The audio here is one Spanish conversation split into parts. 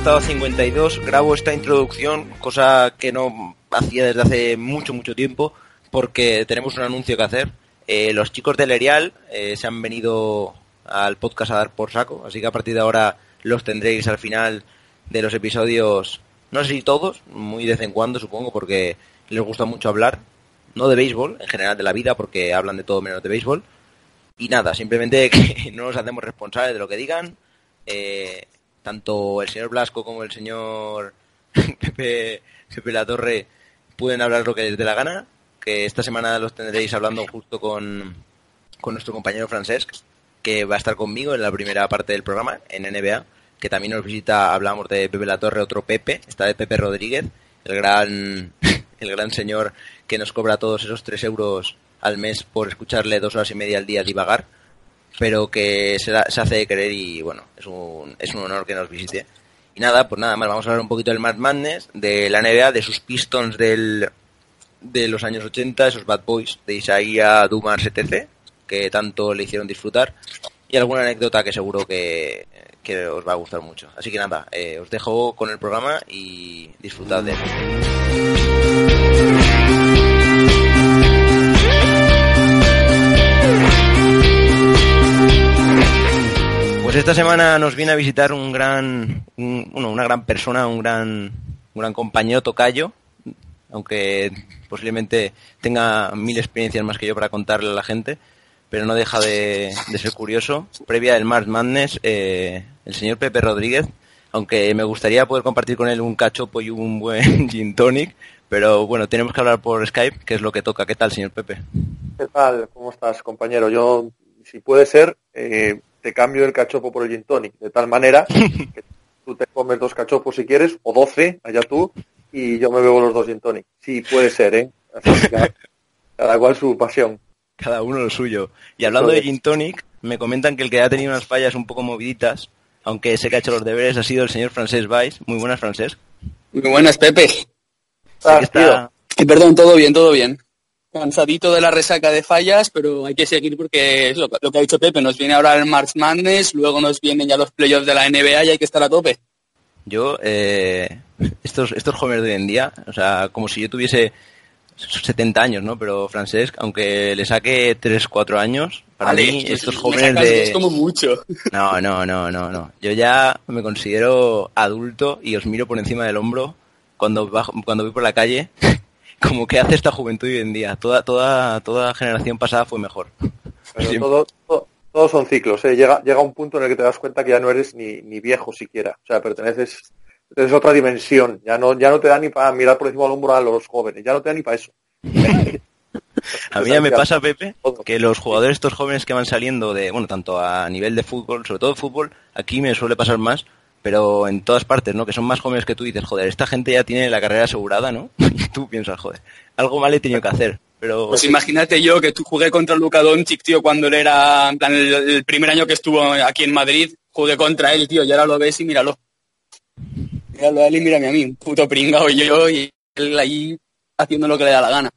Estado 52. Grabo esta introducción, cosa que no hacía desde hace mucho, mucho tiempo, porque tenemos un anuncio que hacer. Eh, los chicos del Erial eh, se han venido al podcast a dar por saco, así que a partir de ahora los tendréis al final de los episodios, no sé si todos, muy de vez en cuando supongo, porque les gusta mucho hablar, no de béisbol, en general de la vida, porque hablan de todo menos de béisbol. Y nada, simplemente que no nos hacemos responsables de lo que digan. Eh, tanto el señor Blasco como el señor Pepe, Pepe La Torre pueden hablar lo que les dé la gana. Que esta semana los tendréis hablando justo con, con nuestro compañero Francesc, que va a estar conmigo en la primera parte del programa, en NBA, que también nos visita, hablamos de Pepe La Torre, otro Pepe, está de Pepe Rodríguez, el gran, el gran señor que nos cobra todos esos tres euros al mes por escucharle dos horas y media al día divagar, pero que se, la- se hace de querer y bueno, es un, es un honor que nos visite. Y nada, pues nada más, vamos a hablar un poquito del March Madness, de la NBA, de sus Pistons del, de los años 80, esos Bad Boys de Isaiah Dumas etc., que tanto le hicieron disfrutar, y alguna anécdota que seguro que, que os va a gustar mucho. Así que nada, eh, os dejo con el programa y disfrutad de él. Pues esta semana nos viene a visitar un gran, una gran persona, un gran, un gran compañero tocayo, aunque posiblemente tenga mil experiencias más que yo para contarle a la gente, pero no deja de, ser curioso. Previa del March Madness, eh, el señor Pepe Rodríguez, aunque me gustaría poder compartir con él un cachopo y un buen gin tonic, pero bueno, tenemos que hablar por Skype, que es lo que toca. ¿Qué tal, señor Pepe? ¿Qué tal? ¿Cómo estás, compañero? Yo, si puede ser, eh, te cambio el cachopo por el gin tonic, de tal manera que tú te comes dos cachopos si quieres, o doce, allá tú, y yo me bebo los dos gin tonic. Sí, puede ser, ¿eh? Así que cada, cada cual su pasión. Cada uno lo suyo. Y hablando de Gin Tonic, me comentan que el que ha tenido unas fallas un poco moviditas, aunque sé que ha hecho los deberes, ha sido el señor Francés Valls. Muy buenas, Francés. Muy buenas, Pepe. Ah, está... Y perdón, todo bien, todo bien. Cansadito de la resaca de fallas, pero hay que seguir porque es lo, lo que ha dicho Pepe. Nos viene ahora el March Madness, luego nos vienen ya los playoffs de la NBA y hay que estar a tope. Yo, eh, estos, estos jóvenes de hoy en día, o sea, como si yo tuviese 70 años, ¿no? Pero Francesc, aunque le saque 3, 4 años, para mí estos jóvenes de... dos como mucho. No, no, no, no, no. Yo ya me considero adulto y os miro por encima del hombro cuando bajo, cuando voy por la calle, como que hace esta juventud hoy en día. Toda, toda, toda generación pasada fue mejor. Pero Siempre. todo, todo- todos son ciclos, ¿eh? Llega, llega un punto en el que te das cuenta que ya no eres ni, ni viejo siquiera. O sea, perteneces, a otra dimensión. Ya no, ya no te da ni para mirar por encima del hombro a los jóvenes. Ya no te da ni para eso. A mí ya me pasa, Pepe, que los jugadores estos jóvenes que van saliendo de, bueno, tanto a nivel de fútbol, sobre todo de fútbol, aquí me suele pasar más, pero en todas partes, ¿no? Que son más jóvenes que tú y dices, joder, esta gente ya tiene la carrera asegurada, ¿no? Y tú piensas, joder, algo mal he tenido que hacer. Pero Pues imagínate yo que tú jugué contra Luka Doncic, tío, cuando él era, en plan, el, el primer año que estuvo aquí en Madrid, jugué contra él, tío, y ahora lo ves y míralo. Míralo a él y mírame a mí, un puto pringao y yo, y él ahí haciendo lo que le da la gana.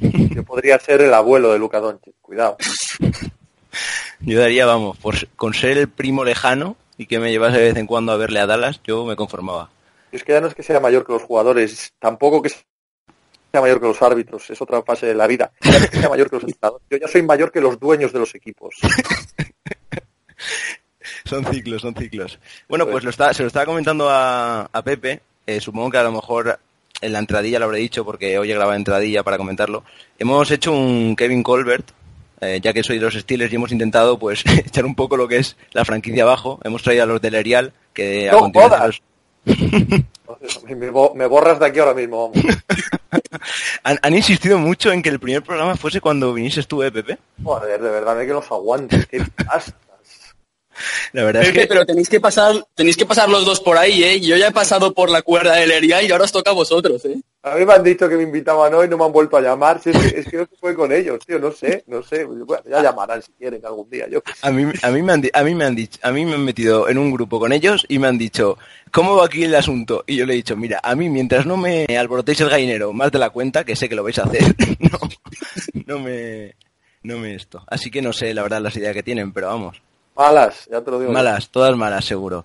Yo podría ser el abuelo de Luca Doncic. Cuidado. yo daría, vamos, por, con ser el primo lejano y que me llevase de vez en cuando a verle a Dallas, yo me conformaba. Y es que ya no es que sea mayor que los jugadores, tampoco que sea mayor que los árbitros, es otra fase de la vida. Ya no es que sea mayor que los entrenadores. Yo ya soy mayor que los dueños de los equipos. son ciclos, son ciclos. Bueno, pues lo está, se lo estaba comentando a, a Pepe. eh, supongo que a lo mejor en la entradilla lo habré dicho porque hoy he grabado entradilla para comentarlo. Hemos hecho un Kevin Colbert, eh, ya que soy de los Steelers y hemos intentado pues echar un poco lo que es la franquicia abajo. Hemos traído a los del Erial, que a ¡No continuación jodas! los- Me, bo- me borras de aquí ahora mismo. vamos. han, han insistido mucho en que el primer programa fuese cuando vinises tú, eh, Pepe. Joder, de verdad, hay que los aguantes. Qué. La verdad es que pero tenéis que pasar, tenéis que pasar los dos por ahí, ¿eh? Yo ya he pasado por la cuerda del Erial y ahora os toca a vosotros, ¿eh? A mí me han dicho que me invitaban hoy y no me han vuelto a llamar. Si es, que, es que no se puede con ellos, tío. No sé, no sé. Bueno, ya llamarán si quieren algún día. Yo a mí, a mí me han, di- a mí me han dicho, a mí me han metido en un grupo con ellos y me han dicho, ¿cómo va aquí el asunto? Y yo le he dicho, mira, a mí mientras no me alborotéis el gallinero más de la cuenta, que sé que lo vais a hacer, no, no me, no me esto. Así que no sé, la verdad, las ideas que tienen, pero vamos, Malas, ya te lo digo. malas, todas malas, seguro.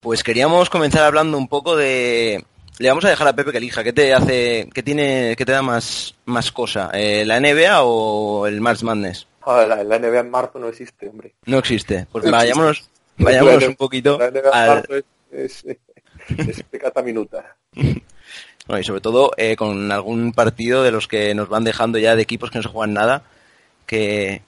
Pues queríamos comenzar hablando un poco de... Le vamos a dejar a Pepe que elija. ¿Qué te hace, qué tiene, qué te da más, más cosa? Eh, ¿La NBA o el March Madness? La, la NBA en marzo no existe, hombre. No existe. Pues No vayámonos, vayámonos un poquito La NBA en marzo es, es, es pecata minuta. bueno, y sobre todo eh, con algún partido de los que nos van dejando ya de equipos que no se juegan nada, que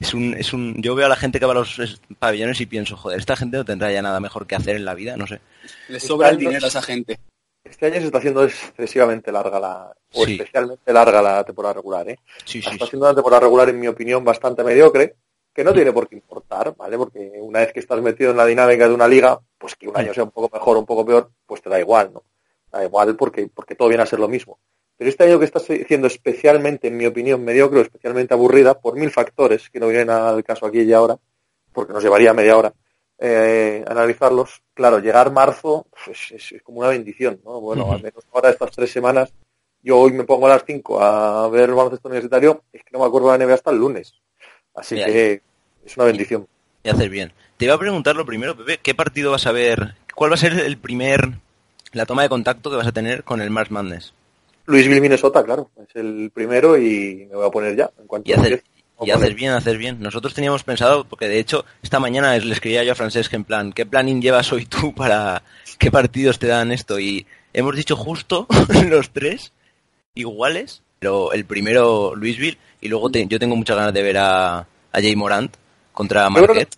es un, es un, yo veo a la gente que va a los es- pabellones y pienso, joder, esta gente no tendrá ya nada mejor que hacer en la vida, no sé. Le sobra el dinero a esa gente. Este año se está haciendo excesivamente larga la, o Sí. especialmente larga la temporada regular, ¿eh? Sí, sí, está sí. siendo una temporada regular, en mi opinión, bastante mediocre, que no tiene por qué importar, ¿vale? Porque una vez que estás metido en la dinámica de una liga, pues que un año sea un poco mejor o un poco peor, pues te da igual, ¿no? Da igual porque, porque todo viene a ser lo mismo. Pero este año que está siendo especialmente, en mi opinión, mediocre especialmente aburrida, por mil factores que no vienen al caso aquí y ahora, porque nos llevaría media hora eh, analizarlos, claro, llegar marzo pues, es, es como una bendición, ¿no? Bueno, al menos ahora estas tres semanas yo hoy me pongo a las 5 a ver el baloncesto universitario, es que no me acuerdo de la NBA hasta el lunes. Así que es una bendición. Y haces bien. Te iba a preguntar lo primero, Pepe, ¿qué partido vas a ver? ¿Cuál va a ser el primer, la toma de contacto que vas a tener con el March Madness? Luisville, Minnesota, claro, es el primero y me voy a poner ya. En cuanto Y haces, empiece, y ver. bien, haces bien. Nosotros teníamos pensado, porque de hecho esta mañana le escribía yo a Francesc en plan, ¿qué planning llevas hoy tú para qué partidos te dan esto? Y hemos dicho justo los tres iguales, pero el primero Louisville y luego te- yo tengo muchas ganas de ver a, a Jay Morant contra Marquette.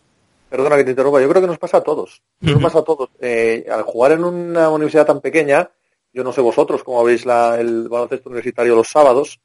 Perdona que te interrumpa, yo creo que nos pasa a todos. Nos pasa a todos. Eh, al jugar en una universidad tan pequeña, yo no sé vosotros cómo veis la- el baloncesto universitario los sábados,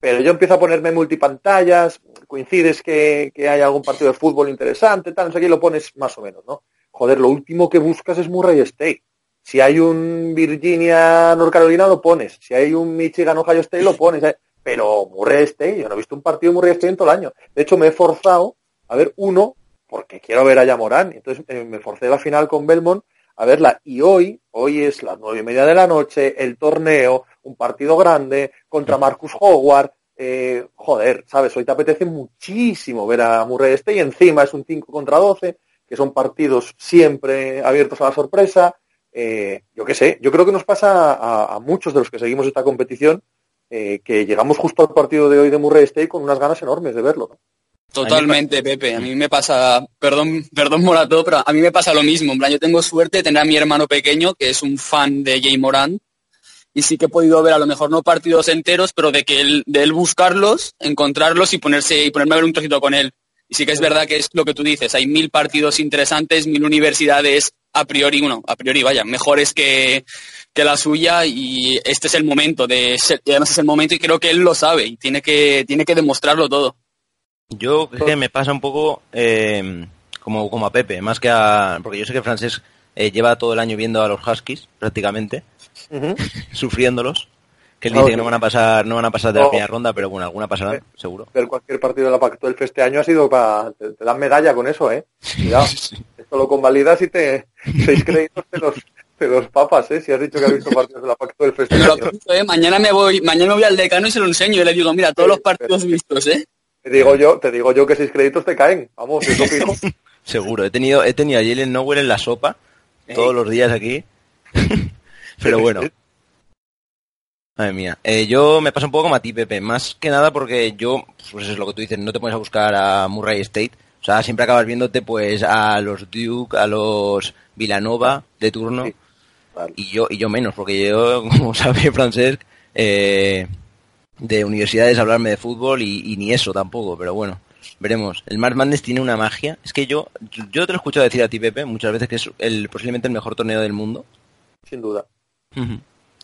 pero yo empiezo a ponerme multipantallas, coincides que, que hay algún partido de fútbol interesante, tal, no sé qué, lo pones más o menos, ¿no? Joder, lo último que buscas es Murray State. Si hay un Virginia North Carolina lo pones, si hay un Michigan Ohio State lo pones, ¿eh? pero Murray State, yo no he visto un partido de Murray State en todo el año. De hecho, me he forzado a ver uno porque quiero ver a Yamorán. Entonces eh, me forcé la final con Belmont a verla. Y hoy, hoy es las nueve y media de la noche, el torneo, un partido grande contra Marcus Howard. Eh, joder, ¿sabes? Hoy te apetece muchísimo ver a Murray State y encima es un 5 contra 12, que son partidos siempre abiertos a la sorpresa. Eh, yo qué sé, yo creo que nos pasa a, muchos de los que seguimos esta competición eh, que llegamos justo al partido de hoy de Murray State con unas ganas enormes de verlo. Totalmente, Pepe. A mí me pasa, perdón, perdón Morato, pero a mí me pasa lo mismo. En plan, yo tengo suerte de tener a mi hermano pequeño, que es un fan de Jay Morant, y sí que he podido ver a lo mejor no partidos enteros, pero de que él, de él buscarlos, encontrarlos y ponerse y ponerme a ver un trocito con él. Y sí que es verdad que es lo que tú dices, hay mil partidos interesantes, mil universidades a priori, bueno, a priori, vaya, mejores que, que la suya y este es el momento de ser, y además es el momento y creo que él lo sabe y tiene que, tiene que demostrarlo todo. Yo es que me pasa un poco eh, como, como a Pepe, más que a... Porque yo sé que Francés eh, lleva todo el año viendo a los Huskies, prácticamente, sufriéndolos. Que él Ah, dice que no van a pasar, no van a pasar de la No. primera ronda, pero bueno, alguna pasarán, Eh. seguro. ver cualquier partido de la Pac-12 este año ha sido para... Te, te dan medalla con eso, ¿eh? Cuidado. Esto lo convalidas y te... Seis créditos de los, de los papas, ¿eh? Si has dicho que has visto partidos de la Pac-12 este Me lo año. apunto, ¿eh? Mañana me voy, mañana voy al decano y se lo enseño y le digo, mira, todos los partidos vistos, ¿eh? Te digo yo, te digo yo que seis créditos te caen. Vamos, eso fijo. Seguro. He tenido, he tenido a Jalen Nowell en la sopa todos los días aquí. pero bueno. Madre mía. Eh, yo me pasa un poco como a ti, Pepe. Más que nada porque yo, pues es lo que tú dices, no te pones a buscar a Murray State. O sea, siempre acabas viéndote pues a los Duke, a los Villanova de turno Sí, vale. y yo y yo menos, porque yo, como sabe Francesc, eh, de universidades hablarme de fútbol y, y ni eso tampoco, pero bueno, veremos. El March Madness tiene una magia. Es que yo, yo te lo he escuchado decir a ti, Pepe, muchas veces que es el, posiblemente el mejor torneo del mundo. Sin duda.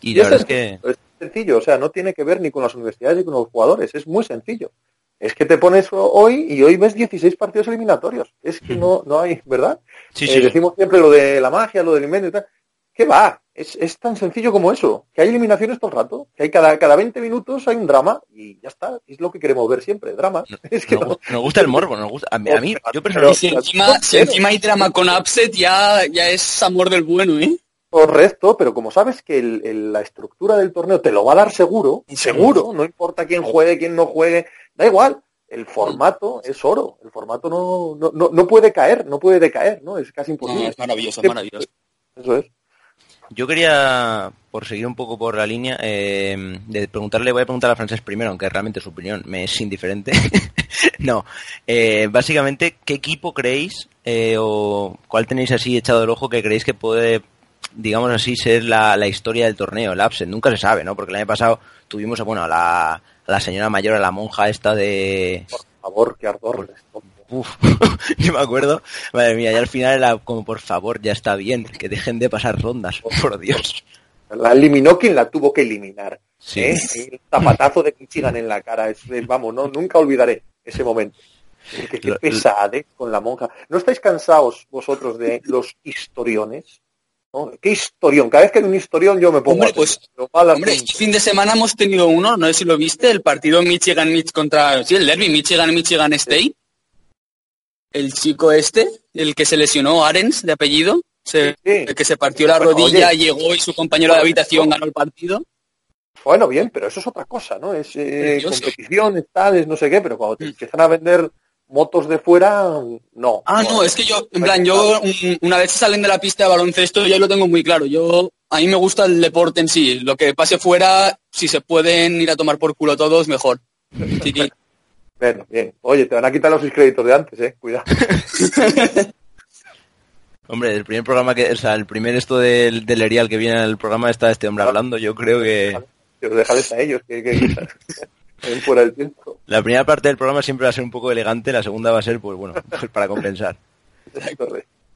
Y la verdad es que... es sencillo, o sea, no tiene que ver ni con las universidades ni con los jugadores, es muy sencillo. Es que te pones hoy y hoy ves 16 partidos eliminatorios. Es que no, no hay, ¿verdad? Sí, Eh, sí. decimos siempre lo de la magia, lo del invento y tal. ¿Qué va? Es, es tan sencillo como eso. Que hay eliminaciones todo el rato. Que hay cada, cada 20 minutos hay un drama y ya está. Es lo que queremos ver siempre, drama. Es que Nos, no- nos gusta el morbo, nos gusta. A mí, a mí yo personalmente... si encima, si encima hay drama con upset, ya, ya es amor del bueno, ¿eh? Correcto, pero como sabes que el- el- la estructura del torneo te lo va a dar seguro, y seguro, no importa quién juegue, quién no juegue, da igual. El formato es oro, el formato no, no, no, no puede caer, no puede decaer, ¿no? Es casi No, imposible. es maravilloso, es maravilloso. Eso es. Yo quería, por seguir un poco por la línea, eh, de preguntarle, voy a preguntar a Francés primero, aunque realmente su opinión me es indiferente. no, eh, básicamente, ¿qué equipo creéis eh, o cuál tenéis así echado el ojo que creéis que puede, digamos así, ser la, la historia del torneo, el upset? Nunca se sabe, ¿no? Porque el año pasado tuvimos, bueno, a la, a la señora mayor, a la monja esta de... Por favor, qué ardor. Uf, yo me acuerdo, madre mía, ya al final era como, por favor, ya está bien, que dejen de pasar rondas, por Dios. La eliminó quien la tuvo que eliminar. Sí. ¿eh? El zapatazo de Michigan en la cara. es de- vamos, no, nunca olvidaré ese momento. Que, qué Lo- pesadez con la monja. ¿No estáis cansados vosotros de los historiones? ¿No? ¿Qué historión? Cada vez que hay un historión yo me pongo Hombre, a pues, Hombre, este fin de semana hemos tenido uno, no sé si lo viste, el partido Michigan Mitch contra, sí, el derby Michigan Michigan State. El chico este, el que se lesionó, Arens, de apellido, se- Sí. el que se partió la Bueno, rodilla, oye. llegó y su compañero de habitación ganó el partido. Bueno, bien, pero eso es otra cosa, ¿no? Es eh, competiciones, tales, no sé qué, pero cuando te empiezan a vender motos de fuera, no. Ah, no, es que yo, en plan, yo un- una vez salen de la pista de baloncesto ya lo tengo muy claro. Yo, a mí me gusta el deporte en sí. Lo que pase fuera, si se pueden ir a tomar por culo todos, mejor. Sí. Bueno, bien. Oye, te van a quitar los créditos de antes, ¿eh? Cuidado. Hombre, el primer programa que, o sea, el primer esto del, del Erial que viene al programa está este hombre hablando, yo creo que Pero déjales a ellos, que, que, fuera el tiempo. la primera parte del programa siempre va a ser un poco elegante, la segunda va a ser, pues bueno, pues para compensar.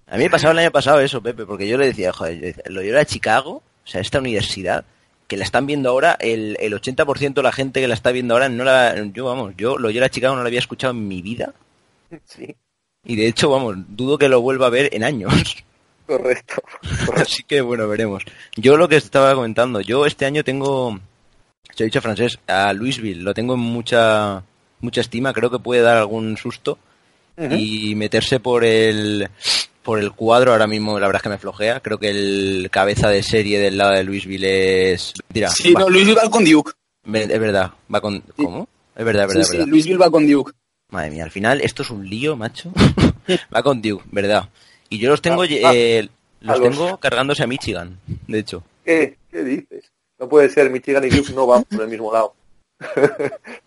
A mí me pasaba el año pasado eso, Pepe, porque yo le decía, joder, lo yo era Chicago, o sea, esta universidad, que la están viendo ahora, el, el 80% de la gente que la está viendo ahora, no la, yo, vamos, yo lo yo era Chicago no la había escuchado en mi vida, Sí, y de hecho, vamos, dudo que lo vuelva a ver en años. correcto. correcto. Así que bueno, veremos. Yo lo que estaba comentando, yo este año tengo, se he dicho francés, a Louisville, lo tengo en mucha, mucha estima, creo que puede dar algún susto y meterse por el, por el cuadro ahora mismo, la verdad es que me flojea, creo que el cabeza de serie del lado de Louisville es, mira, Sí, va- no, Luis va con Duke. es verdad, va con, ¿cómo? Es verdad, es verdad, sí, verdad. Louisville va con Duke. Madre mía, al final esto es un lío, macho. Va con Duke, ¿verdad? Y yo los tengo, Ah, eh, los a los- tengo cargándose a Michigan, de hecho. ¿Qué? ¿Qué dices? No puede ser, Michigan y Duke no van por el mismo lado.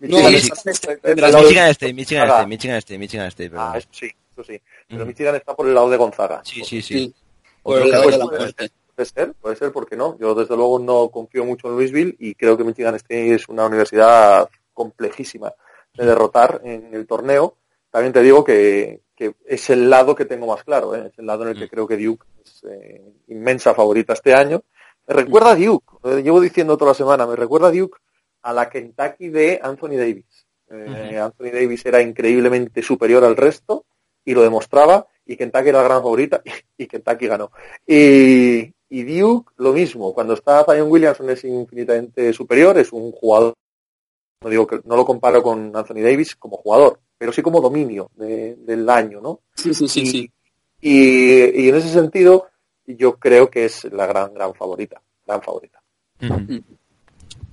No, Michigan está Michigan lado de- Michigan State, Michigan. State, Michigan State, Michigan State, perdón. Ah, eso sí, eso sí. Pero Ujú. Michigan está por el lado de Gonzaga. Sí, sí, sí. Sí. Otro Por el lado que- de la puede, ser, puede ser, ¿por qué no? Yo desde luego no confío mucho en Louisville y creo que Michigan State es una universidad complejísima de derrotar en el torneo. También te digo que, que es el lado que tengo más claro, ¿eh? es el lado en el que Mm. creo que Duke es eh, inmensa favorita este año. Me recuerda a Duke, lo llevo diciendo toda la semana, me recuerda a Duke a la Kentucky de Anthony Davis. Eh, Anthony Davis era increíblemente superior al resto y lo demostraba y Kentucky era la gran favorita y Kentucky ganó. Y, y Duke lo mismo, cuando está Zion Williamson es infinitamente superior, es un jugador, no digo que no lo comparo con Anthony Davis como jugador, pero sí como dominio de- del año, ¿no? Sí, sí, sí, y, sí. y- y en ese sentido yo creo que es la gran, gran favorita, gran favorita. Ujú.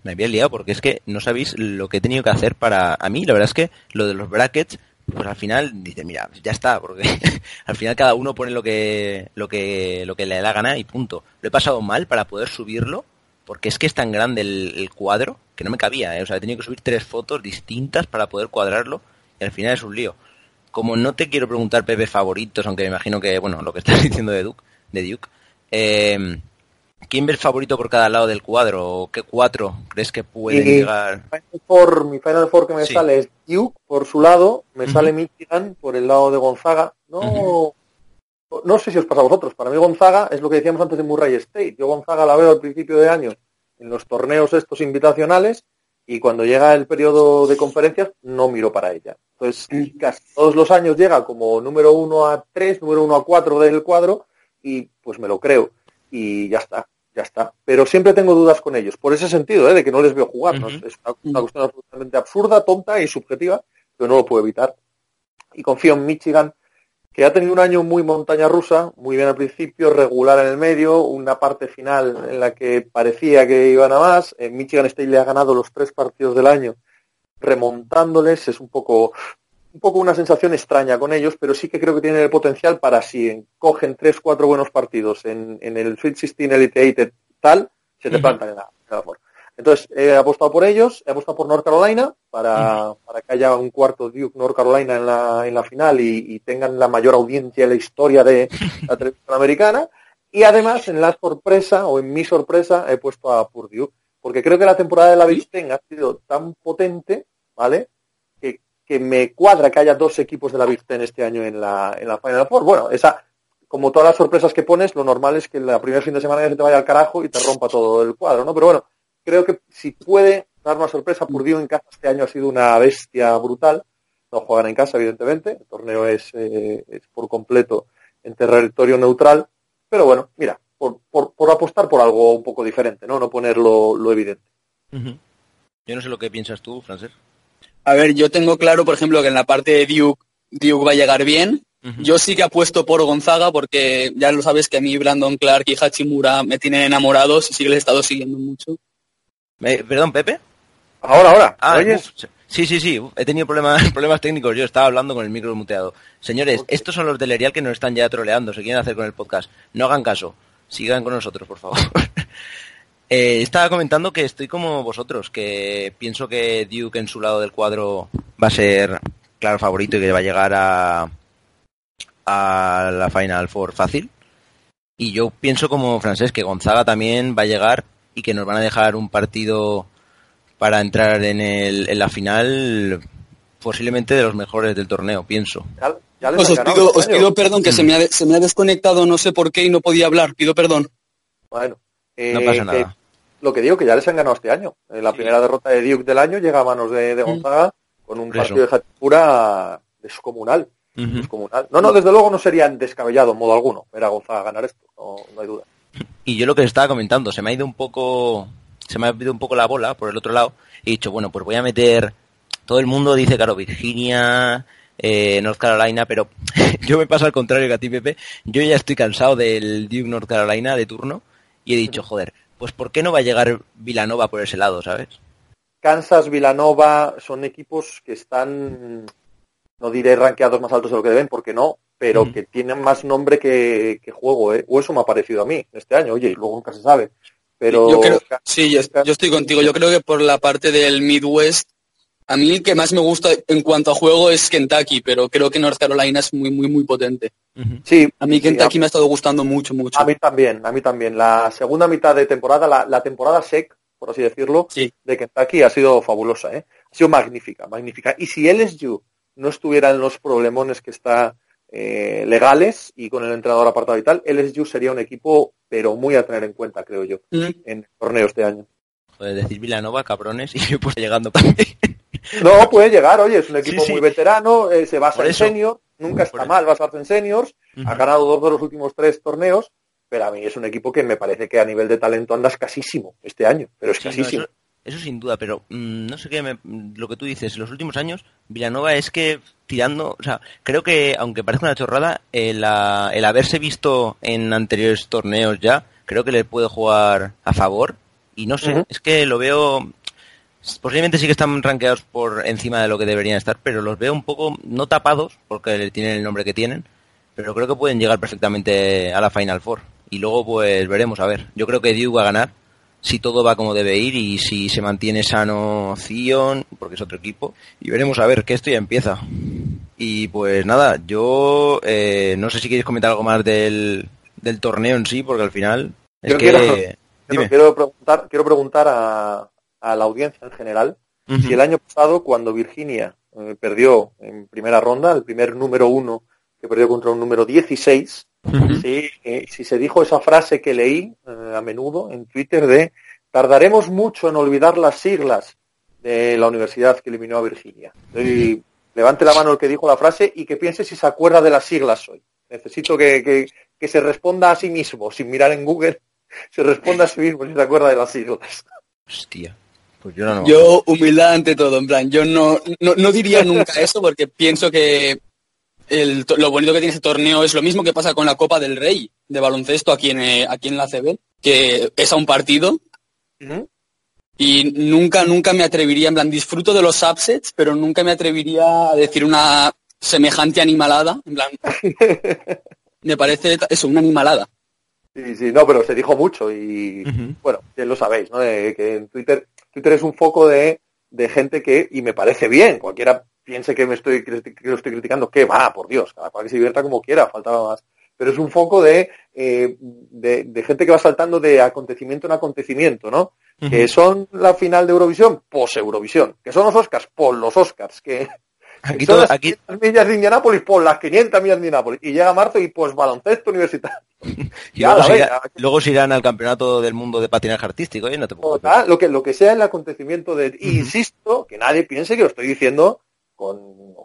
Me había liado porque es que no sabéis lo que he tenido que hacer para... A mí, la verdad es que lo de los brackets, pues al final dice, mira, ya está, porque al final cada uno pone lo que, lo que, lo que le da la gana y punto. Lo he pasado mal para poder subirlo, porque es que es tan grande el, el cuadro que no me cabía, ¿eh? o sea, he tenido que subir tres fotos distintas para poder cuadrarlo y al final es un lío. como no te quiero preguntar Pepe favoritos, aunque me imagino que, bueno, lo que estás diciendo de Duke, de Duke, eh, ¿quién ves favorito por cada lado del cuadro? ¿O qué cuatro crees que pueden Y llegar? Final Four- mi Final Four que me Sí. sale es Duke por su lado, me sale Michigan por el lado de Gonzaga. No, no sé si os pasa a vosotros. Para mí Gonzaga es lo que decíamos antes de Murray State. Yo Gonzaga la veo al principio de año en los torneos estos invitacionales y cuando llega el periodo de conferencias no miro para ella. Entonces casi todos los años llega como número uno a tres, número uno a cuatro del cuadro y pues me lo creo y ya está, ya está. Pero siempre tengo dudas con ellos, por ese sentido, ¿eh? de que no les veo jugar. ¿no? Ujú. Es una, una cuestión absolutamente absurda, tonta y subjetiva, pero no lo puedo evitar. Y confío en Michigan, que ha tenido un año muy montaña rusa, muy bien al principio, regular en el medio, una parte final en la que parecía que iban a más. En Michigan State le ha ganado los tres partidos del año, remontándoles, es un poco un poco una sensación extraña con ellos, pero sí que creo que tienen el potencial para si cogen tres, cuatro buenos partidos en, en el Sweet 16 Elite 8 tal, se te plantan en la, en la. Entonces, he apostado por ellos, he apostado por North Carolina para, para que haya un cuarto Duke North Carolina en la, en la final y, y tengan la mayor audiencia en la historia de la televisión americana. Y además, en la sorpresa, o en mi sorpresa, he puesto a Purdue, porque creo que la temporada de la Big Ten ha sido tan potente, ¿vale? Que, me cuadra que haya dos equipos de la Big Ten este año en la, en la Final Four. Bueno, esa, como todas las sorpresas que pones, lo normal es que la primer fin de semana ya se te vaya al carajo y te rompa todo el cuadro, ¿no? Pero bueno, creo que si puede dar una sorpresa, Purdue en casa este año ha sido una bestia brutal. No juegan en casa, evidentemente. El torneo es, eh, es por completo en territorio neutral. Pero bueno, mira, por, por, apostar por algo un poco diferente, ¿no? No poner lo, evidente. Yo no sé lo que piensas tú, Francés. A ver, yo tengo claro, por ejemplo, que en la parte de Duke, Duke va a llegar bien. Yo sí que apuesto por Gonzaga porque ya lo sabes que a mí Brandon Clark y Hachimura me tienen enamorados y sí que les he estado siguiendo mucho. Eh, perdón, Pepe. Ahora, ahora. Ah, ¿oyes? uf, sí, sí, sí. He tenido problemas, problemas técnicos. Yo estaba hablando con el micro muteado. Señores, estos son los del Erial que nos están ya troleando. Se quieren hacer con el podcast. No hagan caso. Sigan con nosotros, por favor. Eh, estaba comentando que estoy como vosotros, que pienso que Duke en su lado del cuadro va a ser claro favorito y que va a llegar a, a la Final Four fácil. Y yo pienso como francés que Gonzaga también va a llegar y que nos van a dejar un partido para entrar en, el, en la final posiblemente de los mejores del torneo, pienso. Ya, ya les Pues han os pido, os pido perdón que se me, ha, se me ha desconectado, no sé por qué y no podía hablar. Pido perdón. Bueno, No eh, pasa que- nada. lo que digo, que ya les han ganado este año. Eh, La Sí. primera derrota de Duke del año llega a manos de, de Gonzaga con un eso. partido de Hachipura descomunal. Ujú. descomunal. No, no, desde luego no serían descabellado en modo alguno. Era Gonzaga ganar esto, no, no hay duda. Y yo lo que les estaba comentando, se me ha ido un poco, se me ha ido un poco la bola por el otro lado. He dicho, bueno, pues voy a meter, todo el mundo dice, claro, Virginia, eh, North Carolina, pero yo me paso al contrario que a ti, Pepe. Yo ya estoy cansado del Duke North Carolina de turno y he dicho, joder, pues ¿por qué no va a llegar Villanova por ese lado, sabes? Kansas, Villanova son equipos que están, no diré rankeados más altos de lo que deben, porque no, pero Mm. que tienen más nombre que, que juego, ¿eh? O eso me ha parecido a mí este año, oye, y luego nunca se sabe. Pero Yo creo- sí, yo, yo estoy contigo. Yo creo que por la parte del Midwest, a mí el que más me gusta en cuanto a juego es Kentucky, pero creo que North Carolina es muy, muy, muy potente. sí, A mí sí, Kentucky me ha estado gustando mucho, mucho. A mí también, a mí también. La segunda mitad de temporada, la, la temporada sec, por así decirlo, Sí. de Kentucky ha sido fabulosa, ¿eh? Ha sido magnífica, magnífica. Y si LSU no estuviera en los problemones que está eh, legales y con el entrenador apartado y tal, LSU sería un equipo, pero muy a tener en cuenta, creo yo, Mm. en el torneo este año. Joder, decir Villanova, cabrones, y yo pues llegando también. No, puede llegar, oye, es un equipo Sí, sí. muy veterano, eh, se basa en eso. seniors, nunca está mal basarse en seniors, ha ganado dos de los últimos tres torneos, pero a mí es un equipo que me parece que a nivel de talento anda escasísimo este año, pero Sí, no, escasísimo. eso, eso sin duda, pero mm, no sé qué, me- lo que tú dices, en los últimos años, Villanova es que tirando, o sea, creo que, aunque parezca una chorrada, el, a- el haberse visto en anteriores torneos ya, creo que le puede jugar a favor, y no sé, es que lo veo, posiblemente sí que están rankeados por encima de lo que deberían estar, pero los veo un poco, no tapados, porque tienen el nombre que tienen, pero creo que pueden llegar perfectamente a la Final Four. Y luego pues veremos, a ver. Yo creo que Duke va a ganar si todo va como debe ir y si se mantiene sano Zion, porque es otro equipo. Y veremos a ver, que esto ya empieza. Y pues nada, yo eh, no sé si queréis comentar algo más del, del torneo en sí, porque al final es Yo que... quiero-. Quiero, quiero preguntar, quiero preguntar a, a la audiencia en general si el año pasado, cuando Virginia eh, perdió en primera ronda, el primer número uno que perdió contra un número 16, Ujú. sí, eh, si se dijo esa frase que leí eh, a menudo en Twitter de tardaremos mucho en olvidar las siglas de la universidad que eliminó a Virginia. Levante la mano el que dijo la frase y que piense si se acuerda de las siglas hoy. Necesito que, que- que se responda a sí mismo, sin mirar en Google, se responda a sí mismo si se acuerda de las siglas. Hostia, pues yo no. Yo, humildad ante todo, en plan, yo no, no, no diría nunca eso porque pienso que el lo bonito que tiene este torneo es lo mismo que pasa con la Copa del Rey de baloncesto aquí en, eh, aquí en la CB, que es a un partido y nunca, nunca me atrevería, en plan, disfruto de los upsets, pero nunca me atrevería a decir una semejante animalada, en plan, me parece eso, una animalada. Sí, sí, no, pero se dijo mucho y bueno, ya lo sabéis, ¿no? De que en Twitter, Twitter es un foco de, de gente que, y me parece bien, cualquiera piense que me estoy, que lo estoy criticando, que va, por Dios, cada cual que se divierta como quiera, faltaba más. Pero es un foco de, eh, de, de gente que va saltando de acontecimiento en acontecimiento, ¿no? Que son la final de Eurovisión, pues Eurovisión. Que son los Oscars, pues los Oscars. Que, Aquí son todo, las aquí, 500 millas de Indianápolis, pues las 500 millas de Indianápolis. Y llega marzo y pues baloncesto universitario. Y Ya, luego, se venga, irá- luego se irán al campeonato del mundo de patinaje artístico, ¿eh? No te. Total, lo que, lo que sea el acontecimiento de... Insisto, que nadie piense que lo estoy diciendo con...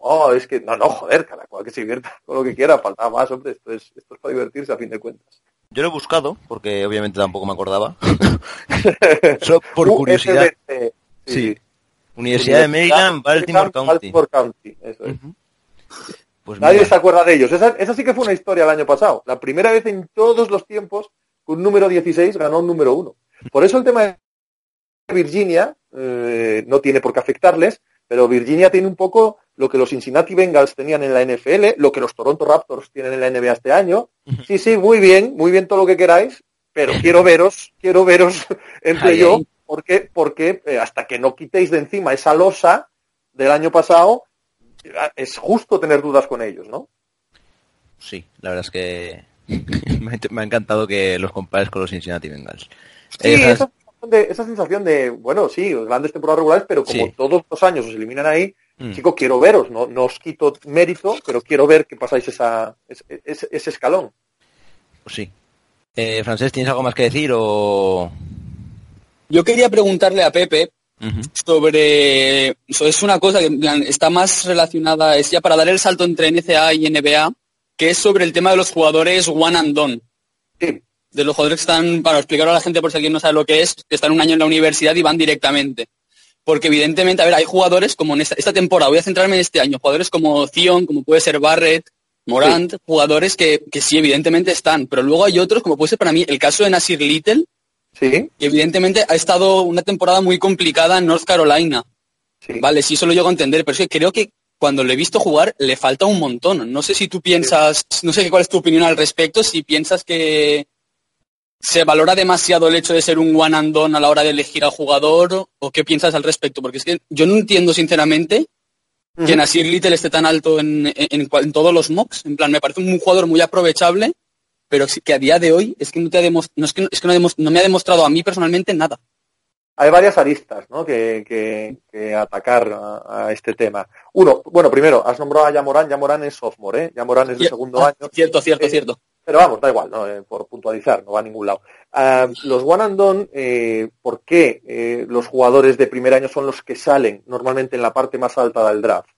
Oh, es que... No, no, joder, cada cual que se divierta con lo que quiera, faltaba más, hombre, esto es, esto es para divertirse a fin de cuentas. Yo lo he buscado, porque obviamente tampoco me acordaba. Solo por USBC, curiosidad. sí, Sí. Universidad de Maryland, Baltimore County. Baltimore County, eso es. Ujú. Pues Nadie mira, se acuerda de ellos. Esa, esa sí que fue una historia el año pasado. La primera vez en todos los tiempos que un número 16 ganó un número 1. Por eso el tema de Virginia eh, no tiene por qué afectarles, pero Virginia tiene un poco lo que los Cincinnati Bengals tenían en la NFL, lo que los Toronto Raptors tienen en la NBA este año. Sí, sí, muy bien, muy bien todo lo que queráis, pero quiero veros, quiero veros entre yo, porque, porque eh, hasta que no quitéis de encima esa losa del año pasado, es justo tener dudas con ellos, ¿no? sí, la verdad es que me ha- encantado que los compares con los Cincinnati Bengals. Sí, Eh, esa sensación, de, esa sensación de, bueno, sí, grandes temporadas regulares, pero como Sí. todos los años os eliminan ahí, Mm. chico, quiero veros, no, no os quito mérito, pero quiero ver que pasáis esa, ese, ese- ese escalón. Pues sí. Eh, Francés, ¿tienes algo más que decir o...? Yo quería preguntarle a Pepe Sobre eso es una cosa que está más relacionada es ya para dar el salto entre NCA y NBA que es sobre el tema de los jugadores one and done. Sí, de los jugadores que están para explicarlo a la gente por si alguien no sabe lo que es que están un año en la universidad y van directamente. Porque evidentemente a ver hay jugadores como en esta, esta temporada voy a centrarme en este año jugadores como Zion como puede ser Barrett Morant jugadores que, que sí evidentemente están pero luego hay otros como puede ser para mí el caso de Nasir Little sí, que evidentemente ha estado una temporada muy complicada en North Carolina sí. Vale, sí, eso lo llego a entender, pero es que creo que cuando le he visto jugar le falta un montón. No sé si tú piensas, no sé cuál es tu opinión al respecto, si piensas que se valora demasiado el hecho de ser un one and done a la hora de elegir al jugador o qué piensas al respecto, porque es que yo no entiendo sinceramente que. Nasir Little esté tan alto en, en- en todos los mocks. En plan, me parece un jugador muy aprovechable, pero que a día de hoy es que no, te ha no, es que, es que no, no me ha demostrado a mí personalmente nada. Hay varias aristas ¿no? que, que- que atacar a, a este tema. Uno, bueno, primero, has nombrado a Yamorán, Yamorán es sophomore, ¿eh? Yamorán es de segundo ah, año. Cierto, cierto, Eh, cierto. Pero vamos, da igual, ¿no? Eh, por puntualizar, no va a ningún lado. Ah, los one and done, eh, ¿por qué eh, los jugadores de primer año son los que salen normalmente en la parte más alta del draft?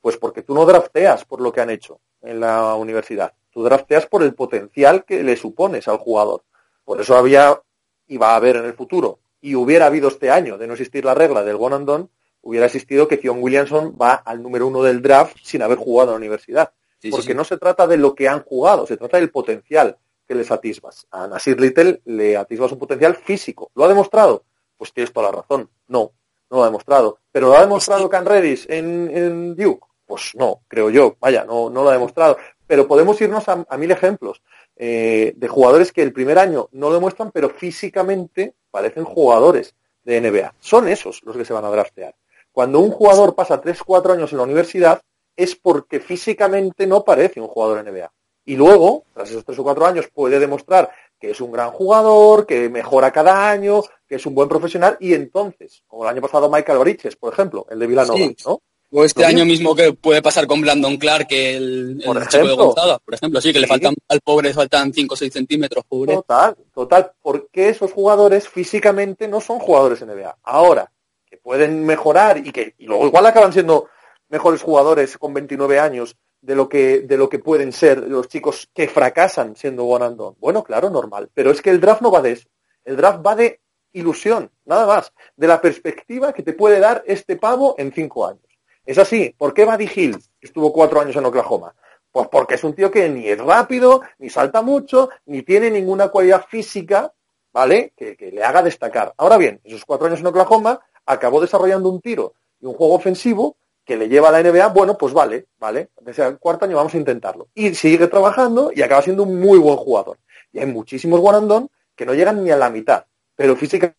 Pues porque tú no drafteas por lo que han hecho en la universidad. Tú drafteas por el potencial que le supones al jugador. Por eso había, y va a haber en el futuro, y hubiera habido este año de no existir la regla del one and done, hubiera existido que Zion Williamson va al número uno del draft sin haber jugado en la universidad Sí, sí, porque sí. no se trata de lo que han jugado, se trata del potencial que les atisbas. A Nasir Little le atisbas un potencial físico. ¿Lo ha demostrado? Pues tienes toda la razón. No, no lo ha demostrado. ¿Pero lo ha demostrado Can Redis en, en Duke? Pues no, creo yo. Vaya, no, no lo ha demostrado. Pero podemos irnos a, a mil ejemplos eh, de jugadores que el primer año no lo demuestran, pero físicamente parecen jugadores de NBA. Son esos los que se van a draftear. Cuando un jugador pasa 3-4 años en la universidad, es porque físicamente no parece un jugador NBA. Y luego, tras esos tres o cuatro años, puede demostrar que es un gran jugador, que mejora cada año, que es un buen profesional, y entonces, como el año pasado Michael Bridges, por ejemplo, el de Villanova, Sí. ¿no? O este año mismo. que puede pasar con Brandon Clark, que el, el Por chico de. Gonzaga, por ejemplo, sí, que le Sí. faltan al pobre le faltan 5 o 6 centímetros, pobre. Total, total, porque esos jugadores físicamente no son jugadores NBA. Ahora, que pueden mejorar y que y luego igual acaban siendo mejores jugadores con 29 años de lo que de lo que pueden ser los chicos que fracasan siendo one and done. Bueno, claro, normal, pero es que el draft no va de eso. El draft va de ilusión, nada más, de la perspectiva que te puede dar este pavo en cinco años. Es así, ¿por qué Buddy Hill estuvo cuatro años en Oklahoma? Pues porque es un tío que ni es rápido, ni salta mucho, ni tiene ninguna cualidad física, ¿vale? Que, que le haga destacar. Ahora bien, esos cuatro años en Oklahoma acabó desarrollando un tiro y un juego ofensivo que le lleva a la NBA, bueno, pues vale, vale, desde el cuarto año vamos a intentarlo. Y sigue trabajando y acaba siendo un muy buen jugador. Y hay muchísimos done que no llegan ni a la mitad, pero físicamente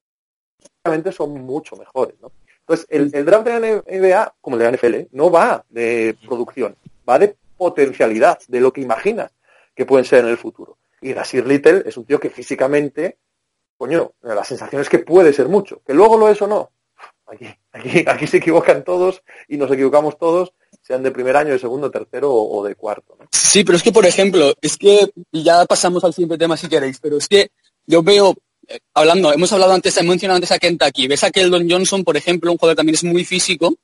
son mucho mejores, ¿no? Entonces, el, el draft de la NBA, como el de la NFL, no va de producción, va de potencialidad, de lo que imaginas que pueden ser en el futuro. Y Nasir Little es un tío que físicamente, coño, la sensación es que puede ser mucho. Que luego lo es o no. Aquí, aquí, aquí se equivocan todos y nos equivocamos todos, sean de primer año, de segundo, tercero o, o de cuarto. ¿no? Sí, pero es que, por ejemplo, es que, y ya pasamos al siguiente tema si queréis, pero es que yo veo, hablando, hemos hablado antes, he mencionado antes a Kentucky, ves a Keldon Johnson, por ejemplo, un jugador que también es muy físico,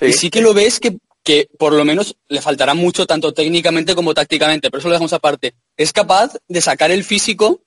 y sí que lo ves que, que por lo menos le faltará mucho tanto técnicamente como tácticamente, pero eso lo dejamos aparte. Es capaz de sacar el físico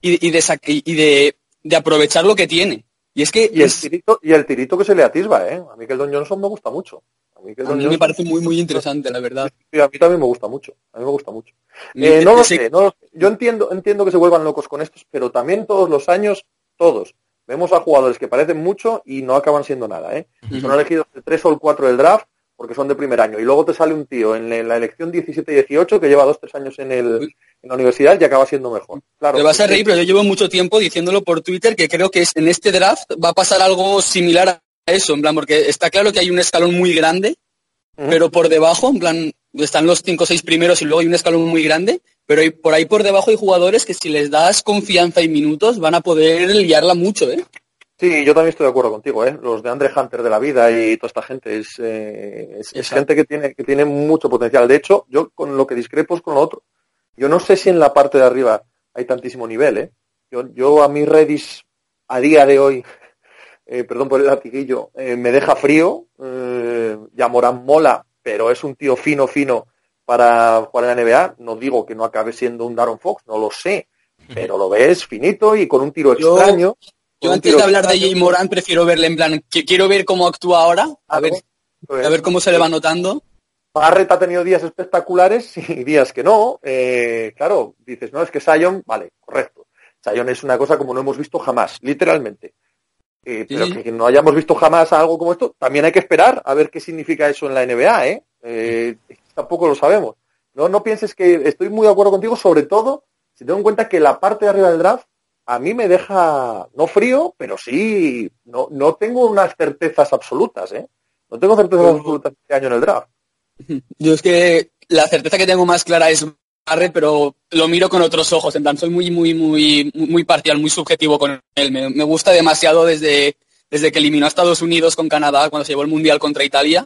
y, y de, y de, de aprovechar lo que tiene. Y es que Y el es- tirito, y el tirito que se le atisba, ¿eh? A mí que el Don Johnson me gusta mucho. A mí, a mí me parece muy, muy interesante, la verdad. Sí, a mí también me gusta mucho. A mí me gusta mucho. Eh, no lo sé, no lo sé. Yo entiendo, entiendo que se vuelvan locos con estos, pero también todos los años, todos, vemos a jugadores que parecen mucho y no acaban siendo nada, ¿eh? Son elegidos el 3 o el 4 del draft porque son de primer año. Y luego te sale un tío en la- elección 17 y 18 que lleva 2-3 años en, el, en la universidad y acaba siendo mejor. Claro. Te vas a reír, pero yo llevo mucho tiempo diciéndolo por Twitter que creo que en este draft va a pasar algo similar a eso, en plan, porque está claro que hay un escalón muy grande, pero por debajo, en plan, están los cinco o seis primeros y luego hay un escalón muy grande, pero hay- por ahí por debajo hay jugadores que si les das confianza y minutos van a poder liarla mucho, ¿eh? Sí, yo también estoy de acuerdo contigo, ¿eh? Los de Andre Hunter de la vida y toda esta gente es, eh, es, gente que tiene, que tiene mucho potencial. De hecho, yo con lo que discrepo es con lo otro. Yo no sé si en la parte de arriba hay tantísimo nivel, ¿eh? Yo, yo a mi Redis a día de hoy, eh, perdón por el latiguillo, eh, me deja frío. Eh, Yamorán mola, pero es un tío fino, fino para jugar en la NBA. No digo que no acabe siendo un Daron Fox, no lo sé, pero lo ves finito y con un tiro Yo- extraño. Yo antes de hablar de. Jay Moran prefiero verle en plan, que quiero ver cómo actúa ahora, a ver, Pues, a ver cómo se le va notando. Barrett ha tenido días espectaculares y días que no. Eh, claro, dices, no, es que Sion, vale, correcto. Sion es una cosa como no hemos visto jamás, literalmente. Eh, pero Sí. que no hayamos visto jamás algo como esto, también hay que esperar a ver qué significa eso en la NBA, ¿eh? Eh, tampoco lo sabemos. No, no pienses que estoy muy de acuerdo contigo, sobre todo si tengo en cuenta que la parte de arriba del draft a mí me deja, no frío, pero sí, no, no tengo unas certezas absolutas, ¿eh? No tengo certezas absolutas este año en el draft. Yo es que la certeza que tengo más clara es Barrett, pero lo miro con otros ojos. En plan, soy muy, muy, muy, muy parcial, muy subjetivo con él. Me, me gusta demasiado desde, desde que eliminó a Estados Unidos con Canadá cuando se llevó el Mundial contra Italia.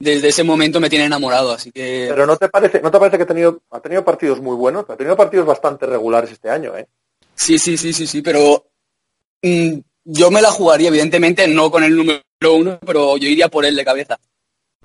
Desde ese momento me tiene enamorado, así que... Pero no te parece, no te parece que ha tenido, ha tenido partidos muy buenos, ha tenido partidos bastante regulares este año, ¿eh? Sí, sí, sí, sí, sí, pero mm, yo me la jugaría, evidentemente, no con el número uno, pero yo iría por él de cabeza.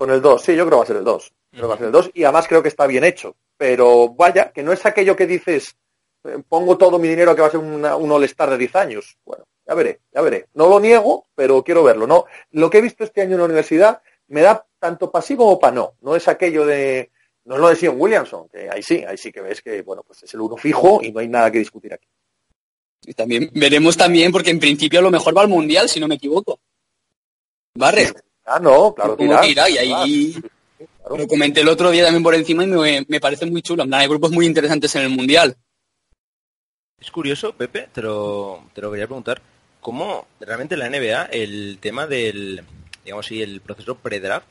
Con el 2, sí, yo creo que va a ser el 2. Creo que va a ser el 2 y además creo que está bien hecho. Pero vaya, que no es aquello que dices, eh, pongo todo mi dinero que va a ser una- un all-star de 10 años. Bueno, ya veré, ya veré. No lo niego, pero quiero verlo. No, lo que he visto este año en la universidad me da tanto sí como para no. No es aquello de, no es lo de Sion Williamson, que ahí sí, ahí sí que ves que, bueno, pues es el uno fijo y no hay nada que discutir aquí. Y también veremos también, porque en principio a lo mejor va al Mundial, si no me equivoco. Barrett, Ah, no, claro, como tira. tira, y ahí Claro. lo comenté el otro día también por encima y me, me parece muy chulo. En plan, hay grupos muy interesantes en el Mundial. Es curioso, Pepe, te lo, te lo quería preguntar, ¿cómo realmente en la NBA el tema del, digamos así, el proceso pre-draft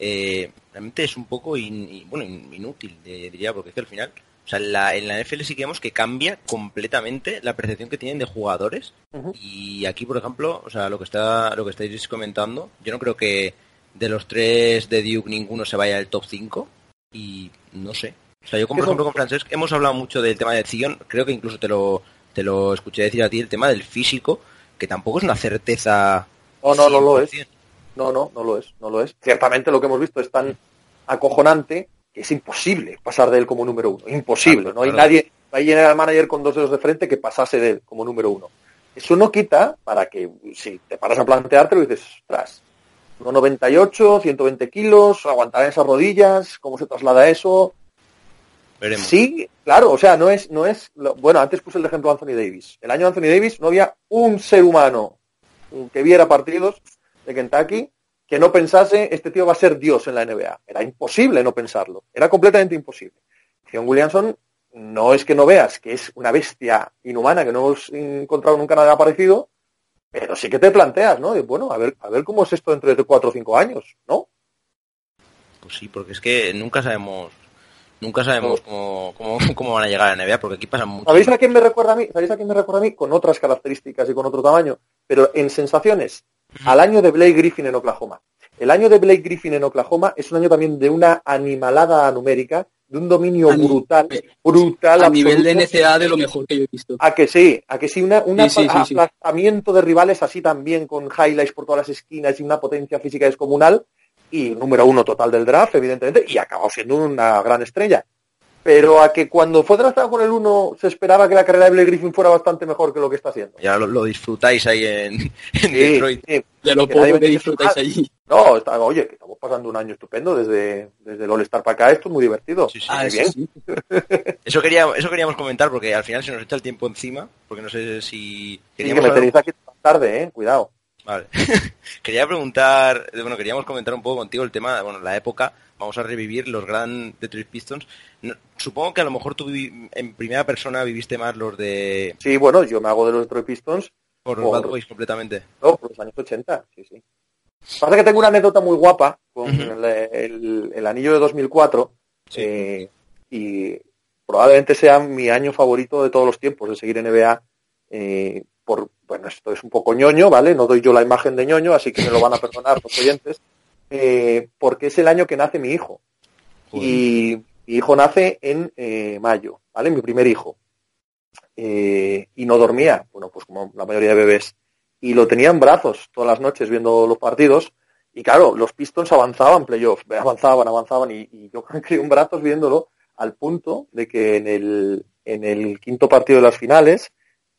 eh, realmente es un poco in- bueno, in- inútil, eh, diría, porque es que al final, o sea, en la, en la NFL sí que vemos que cambia completamente la percepción que tienen de jugadores. Y aquí, por ejemplo, o sea, lo que está, lo que estáis comentando, yo no creo que de los tres de Duke ninguno se vaya al top 5 y no sé. O sea, yo por ejemplo con Francesc hemos hablado mucho del tema de Zion, creo que incluso te lo, te lo escuché decir a ti, el tema del físico, que tampoco es una certeza. No, no, no lo es. 100%. No, no, no lo es, no lo es. Ciertamente lo que hemos visto es tan acojonante que es imposible pasar de él como número uno. Imposible. Claro, no hay claro. nadie, no hay general manager con dos dedos de frente que pasase de él como número uno. Eso no quita para que si te paras a planteártelo y dices, ostras, 1,98, 120 kilos, aguantar esas rodillas, ¿cómo se traslada eso? Veremos. Sí, claro, o sea, no es, no es, lo- bueno, antes puse el ejemplo de Anthony Davis. El año de Anthony Davis no había un ser humano que viera partidos de Kentucky que no pensase este tío va a ser Dios en la NBA. Era imposible no pensarlo. Era completamente imposible. Zion Williamson no es que no veas que es una bestia inhumana que no hemos encontrado nunca nada parecido, pero sí que te planteas, ¿no? De, bueno, a ver, a ver cómo es esto dentro de cuatro o cinco años, ¿no? Pues sí, porque es que nunca sabemos, nunca sabemos cómo, cómo, cómo van a llegar a la NBA, porque aquí pasan mucho. ¿Sabéis a quién me recuerda a mí? ¿Sabéis a quién me recuerda a mí? Con otras características y con otro tamaño. Pero en sensaciones, al año de Blake Griffin en Oklahoma. El año de Blake Griffin en Oklahoma es un año también de una animalada numérica, de un dominio A ni- brutal, brutal, A nivel de. NCA de lo mejor que yo he visto. A que sí, a que sí, una, un Sí, sí, sí, sí. aplastamiento de rivales así también, con highlights por todas las esquinas y una potencia física descomunal, y número uno total del draft, evidentemente, y acabó siendo una gran estrella. Pero a que cuando fue draftado con el uno se esperaba que la carrera de Blake Griffin fuera bastante mejor que lo que está haciendo. Ya lo, lo disfrutáis ahí en, en Sí, Detroit. sí. De lo Que poco que disfrutáis dice allí. No, está, oye, que estamos pasando un año estupendo desde, desde el All-Star para acá, esto es muy divertido. Sí, sí. Ah, Muy eso bien. sí. Eso, quería, eso queríamos comentar porque al final se nos echa el tiempo encima, porque no sé si... Sí, que Queríamos me hablar- tenéis aquí tarde, eh, cuidado. Vale. Quería preguntar, bueno, queríamos comentar un poco contigo el tema, bueno, la época, vamos a revivir los gran Detroit Pistons. No- supongo que a lo mejor tú en primera persona viviste más los de Sí, bueno, yo me hago de los Detroit Pistons por los Por- Bad Boys completamente. No, por los años 80, sí, sí. Pasa que tengo una anécdota muy guapa con el- el anillo de 2004 Sí. eh, y probablemente sea mi año favorito de todos los tiempos de seguir NBA. eh, por, bueno, esto es un poco ñoño, ¿vale? No doy yo la imagen de ñoño, así que me lo van a perdonar los oyentes, eh, porque es el año que nace mi hijo. Joder. Y mi hijo nace en eh, mayo, ¿vale? Mi primer hijo. Eh, y no dormía, bueno, pues como la mayoría de bebés. Y lo tenía en brazos todas las noches viendo los partidos. Y claro, los Pistons avanzaban playoff, avanzaban, avanzaban. Y, y yo creí en brazos viéndolo al punto de que en el, en el quinto partido de las finales,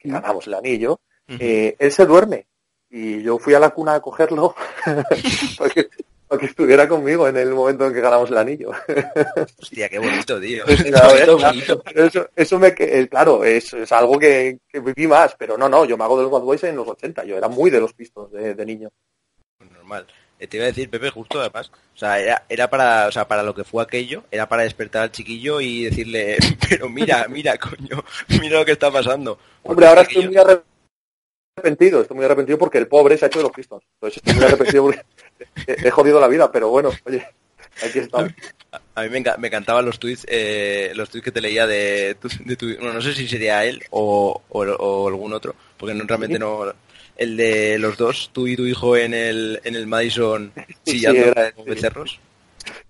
ganamos el anillo, eh, él se duerme. Y yo fui a la cuna a cogerlo para, que, para que estuviera conmigo en el momento en que ganamos el anillo. Hostia, qué bonito, tío. Claro, Bonito, bonito. Eso, eso me, eh, claro, es, es algo que, que viví más, pero no, no, yo me hago de los Bad Boys en los 80, yo era muy de los pistos de, de niño. Normal. Eh, Te iba a decir, Pepe, justo además, o sea, era, era para, o sea, para lo que fue aquello, era para despertar al chiquillo y decirle, pero mira, mira, coño, mira lo que está pasando. Hombre, ahora estoy muy arrepentido, estoy muy arrepentido porque el pobre se ha hecho de los Pistons. Entonces estoy muy arrepentido porque he, he jodido la vida, pero bueno, oye, aquí estamos. A mí me, enca- me encantaban los tweets, eh, los tweets que te leía de tu, de tu- bueno, no sé si sería él o, o, o algún otro, porque no, realmente no, el de los dos, tú y tu hijo en el, en el Madison Sí, chillando era- como sí. becerros.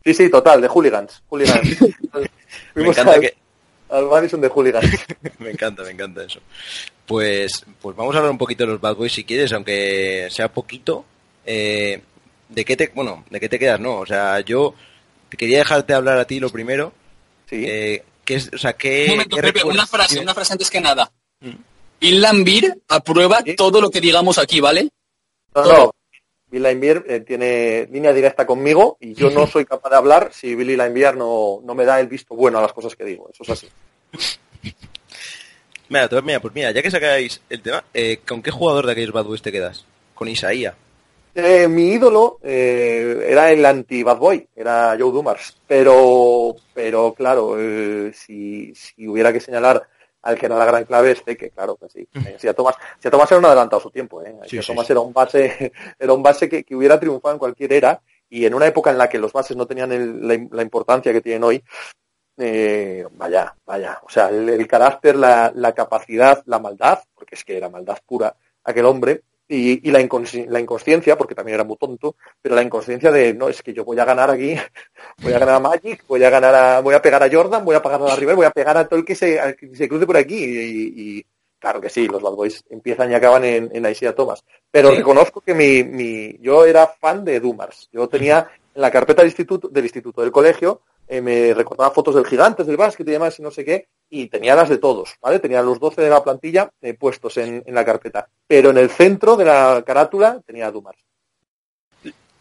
Sí, sí, total, de hooligans, hooligans. Me encanta al, que, al Madison de hooligans. me encanta, me encanta eso. Pues, pues vamos a hablar un poquito de los Bad Boys si quieres, aunque sea poquito. Eh, ¿De qué te, bueno, de qué te quedas? No, o sea, yo quería dejarte hablar a ti lo primero. Sí. Eh, ¿qué es, o sea, qué, Un momento, qué Pepe, una frase, una frase antes que nada. Mm. Bill Lambir aprueba Sí. todo lo que digamos aquí, ¿vale? No, no. Billy Laimbier eh, tiene línea directa conmigo y yo no soy capaz de hablar si Billy Laimbier no, no me da el visto bueno a las cosas que digo. Eso es así. Mira, tú- mira, pues mira, ya que sacáis el tema, eh, ¿con qué jugador de aquellos Bad Boys te quedas? Con Isaía. Eh, mi ídolo eh, era el anti-bad boy, era Joe Dumars. Pero, pero claro, eh, si, si hubiera que señalar al que era la gran clave este, que claro que sí. Si a Thomas, si a Thomas era un adelantado su tiempo, eh. Si a sí, sí. era un base, era un base que, que hubiera triunfado en cualquier era. y en una época en la que los bases no tenían el- la, la importancia que tienen hoy, eh, vaya, vaya, o sea, el, el carácter, la, la capacidad, la maldad, porque es que era maldad pura aquel hombre, y, y la, inconsci- la inconsciencia, porque también era muy tonto, pero la inconsciencia de, no, es que yo voy a ganar aquí, voy a ganar a Magic, voy a ganar a, voy a pegar a Jordan, voy a pegar a la River, voy a pegar a todo el que se, al que se cruce por aquí, y, y claro que sí, los Bad Boys empiezan y acaban en, en Isaiah Thomas. Pero Sí. reconozco que mi, mi, yo era fan de Dumars. Yo tenía en la carpeta del instituto, del instituto del colegio, eh, me recordaba fotos del Gigantes, del básquet y demás, y no sé qué, y tenía las de todos, ¿vale? Tenía los 12 de la plantilla eh, puestos en, en la carpeta. Pero en el centro de la carátula tenía a Dumars.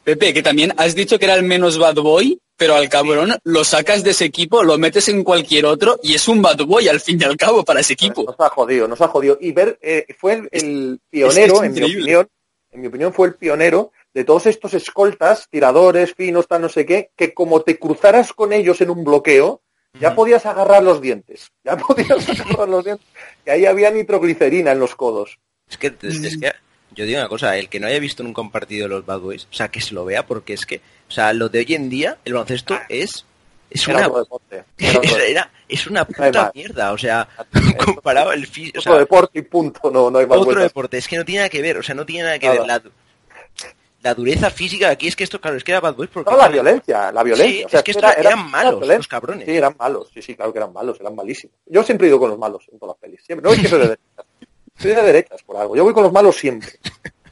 Pepe, que también has dicho que era el menos bad boy, pero al cabrón lo sacas de ese equipo, lo metes en cualquier otro y es un bad boy al fin y al cabo para ese equipo. Nos ha jodido, nos ha jodido. Y ver, eh, fue el, el pionero, en mi opinión, en mi opinión fue el pionero de todos estos escoltas, tiradores, finos, tal, no sé qué, que como te cruzaras con ellos en un bloqueo, ya podías agarrar los dientes. Ya podías agarrar los dientes. Que ahí había nitroglicerina en los codos. Es que, es, es que yo digo una cosa, el que no haya visto nunca un partido de los Bad Boys, o sea, que se lo vea, porque es que, o sea, lo de hoy en día, el baloncesto es, es Era una, deporte. Era era- es una puta mierda, o sea, comparado el físico, otro deporte y punto. No, no hay más otro vueltas. deporte, es que no tiene nada que ver, o sea, no tiene nada que Nada. ver la, la dureza física de aquí es que esto, claro, es que era Bad Boys porque... No, la violencia, la violencia. Sí, o sea, es que esto- era- eran era malos, los cabrones. Sí, eran malos. Sí, sí, claro que eran malos, eran malísimos. Yo siempre he ido con los malos en todas las pelis. Siempre. No es que soy de derechas. Soy de derechas por algo. Yo voy con los malos siempre.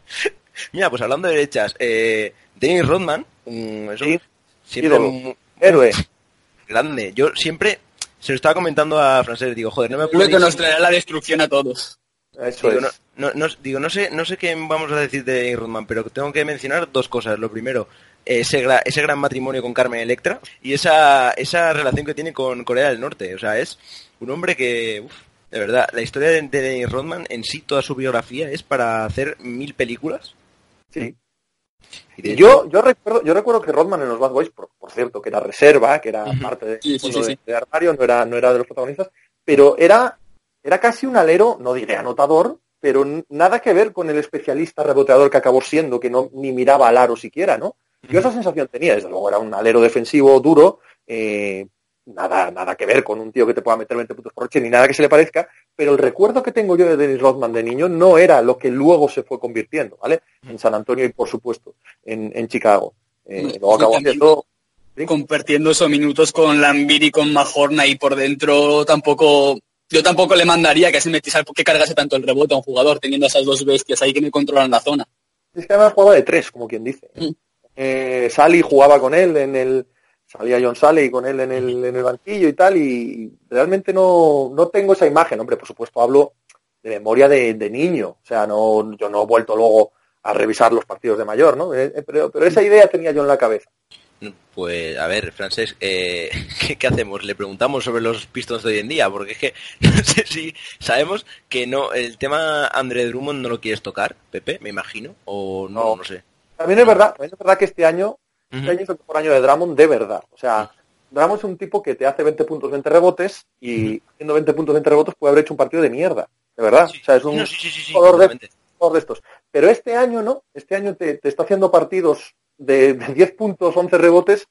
Mira, pues hablando de derechas, eh, Dennis Rodman, mm, eso, Sí, siempre ídolo. mu- Héroe. grande. Yo siempre se lo estaba comentando a Francés, digo, joder, no me Lo que nos traerá la destrucción a todos. Eso Digo, es. no, no, no- digo, no sé, no sé qué vamos a decir de Rodman, pero tengo que mencionar dos cosas. Lo primero, ese, gra- ese gran matrimonio con Carmen Electra y esa, esa relación que tiene con Corea del Norte. O sea, es un hombre que, uf, de verdad, la historia de, de Dennis Rodman en sí, toda su biografía es para hacer mil películas. Sí. Y Yo, yo recuerdo, yo recuerdo que Rodman en los Bad Boys, por, por cierto, que era reserva, que era parte de, Sí, sí, de- de armario, no era, no era de los protagonistas, pero era, era casi un alero, no diré anotador, pero nada que ver con el especialista reboteador que acabó siendo, que no ni miraba al aro siquiera, ¿no? Yo esa sensación tenía, desde luego era un alero defensivo duro, eh, nada, nada que ver con un tío que te pueda meter 20 puntos por noche, ni nada que se le parezca, pero el recuerdo que tengo yo de Dennis Rodman de niño no era lo que luego se fue convirtiendo, ¿vale? En San Antonio y por supuesto en, en Chicago. Eh, luego acabó haciendo ¿sí? Compartiendo esos minutos con Lambir y con Mahorna y por dentro tampoco... Yo tampoco le mandaría que se metiese que cargase tanto el rebote a un jugador teniendo a esas dos bestias ahí que me controlan la zona. Es que además jugaba de tres, como quien dice. Mm. Eh, Sally jugaba con él en el. Salía John Sally con él en el, en el banquillo y tal, y realmente no, no tengo esa imagen. Hombre, por supuesto hablo de memoria de, de niño. O sea, no, yo no he vuelto luego a revisar los partidos de mayor, ¿no? Eh, eh, pero, pero esa idea tenía yo en la cabeza. Pues, a ver, Francés, eh, ¿qué, qué hacemos? ¿Le preguntamos sobre los Pistons de hoy en día? Porque es que no sé si sabemos que no, el tema André Drummond no lo quieres tocar, Pepe, me imagino, o no, No. no sé. También es verdad, también es verdad que este año, este año es el mejor año de Drummond de verdad. O sea, Drummond es un tipo que te hace 20 puntos, 20 rebotes, y haciendo 20 puntos, 20 rebotes puede haber hecho un partido de mierda. De verdad. Sí, o sea, es un, no, sí, jugador de- totalmente. jugador de estos. Pero este año no, este año te, te está haciendo partidos de, de 10 puntos, 11 rebotes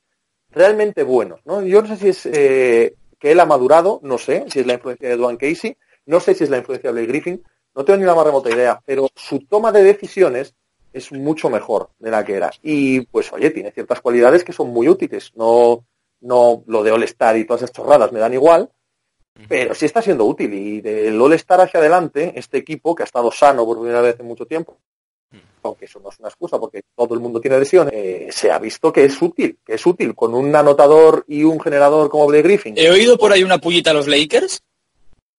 realmente buenos. ¿no? Yo no sé si es eh, que él ha madurado, no sé si es la influencia de Duane Casey, no sé si es la influencia de Blake Griffin, no tengo ni la más remota idea, pero su toma de decisiones es mucho mejor de la que era. Y pues oye, tiene ciertas cualidades que son muy útiles. No, no lo de All-Star y todas esas chorradas me dan igual, pero sí está siendo útil. Y del All-Star hacia adelante, este equipo que ha estado sano por primera vez en mucho tiempo, aunque eso no es una excusa porque todo el mundo tiene lesiones, eh, se ha visto que es útil, que es útil con un anotador y un generador como Blake Griffin. He oído por ahí una pullita a los Lakers.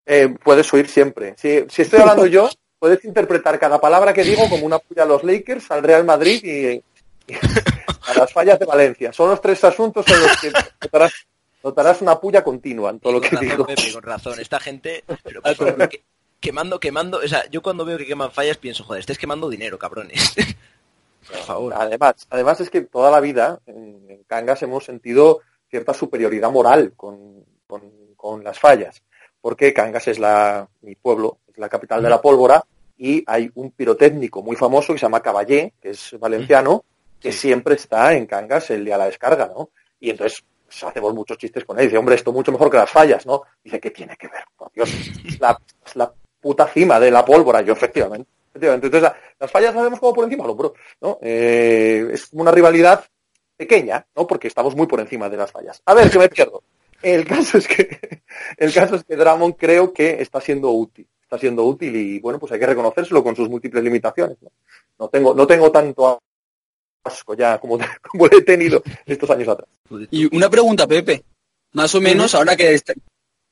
Eh, puedes oír siempre. Si, si estoy hablando yo, puedes interpretar cada palabra que digo como una puya a los Lakers, al Real Madrid y, y a las fallas de Valencia. Son los tres asuntos en los que notarás, notarás una puya continua en todo lo que razón, digo. Pepe, con razón. Esta gente, pero, por favor, que- quemando, quemando, o sea, yo cuando veo que queman fallas pienso, joder, estáis quemando dinero, cabrones. por favor. Además, además es que toda la vida en, Cangas hemos sentido cierta superioridad moral con, con- con las fallas, porque Cangas es la, mi pueblo, es la capital de la pólvora, y hay un pirotécnico muy famoso que se llama Caballé, que es valenciano, que siempre está en Cangas el día de la descarga, ¿no? Y entonces pues, hacemos muchos chistes con él. Dice, hombre, esto mucho mejor que las fallas, ¿no? Dice, ¿qué tiene que ver? Por Dios, la, es la puta cima de la pólvora. Yo, efectivamente. efectivamente. Entonces, la- las fallas las vemos como por encima del hombro, ¿no? Eh, es como una rivalidad pequeña, ¿no? Porque estamos muy por encima de las fallas. A ver, que me pierdo. El caso es que, el caso es que Dramon creo que está siendo útil. Está siendo útil y, bueno, pues hay que reconocérselo con sus múltiples limitaciones, ¿no? No tengo, no tengo tanto asco ya como, como he tenido estos años atrás. Y una pregunta, Pepe. Más o menos, ahora que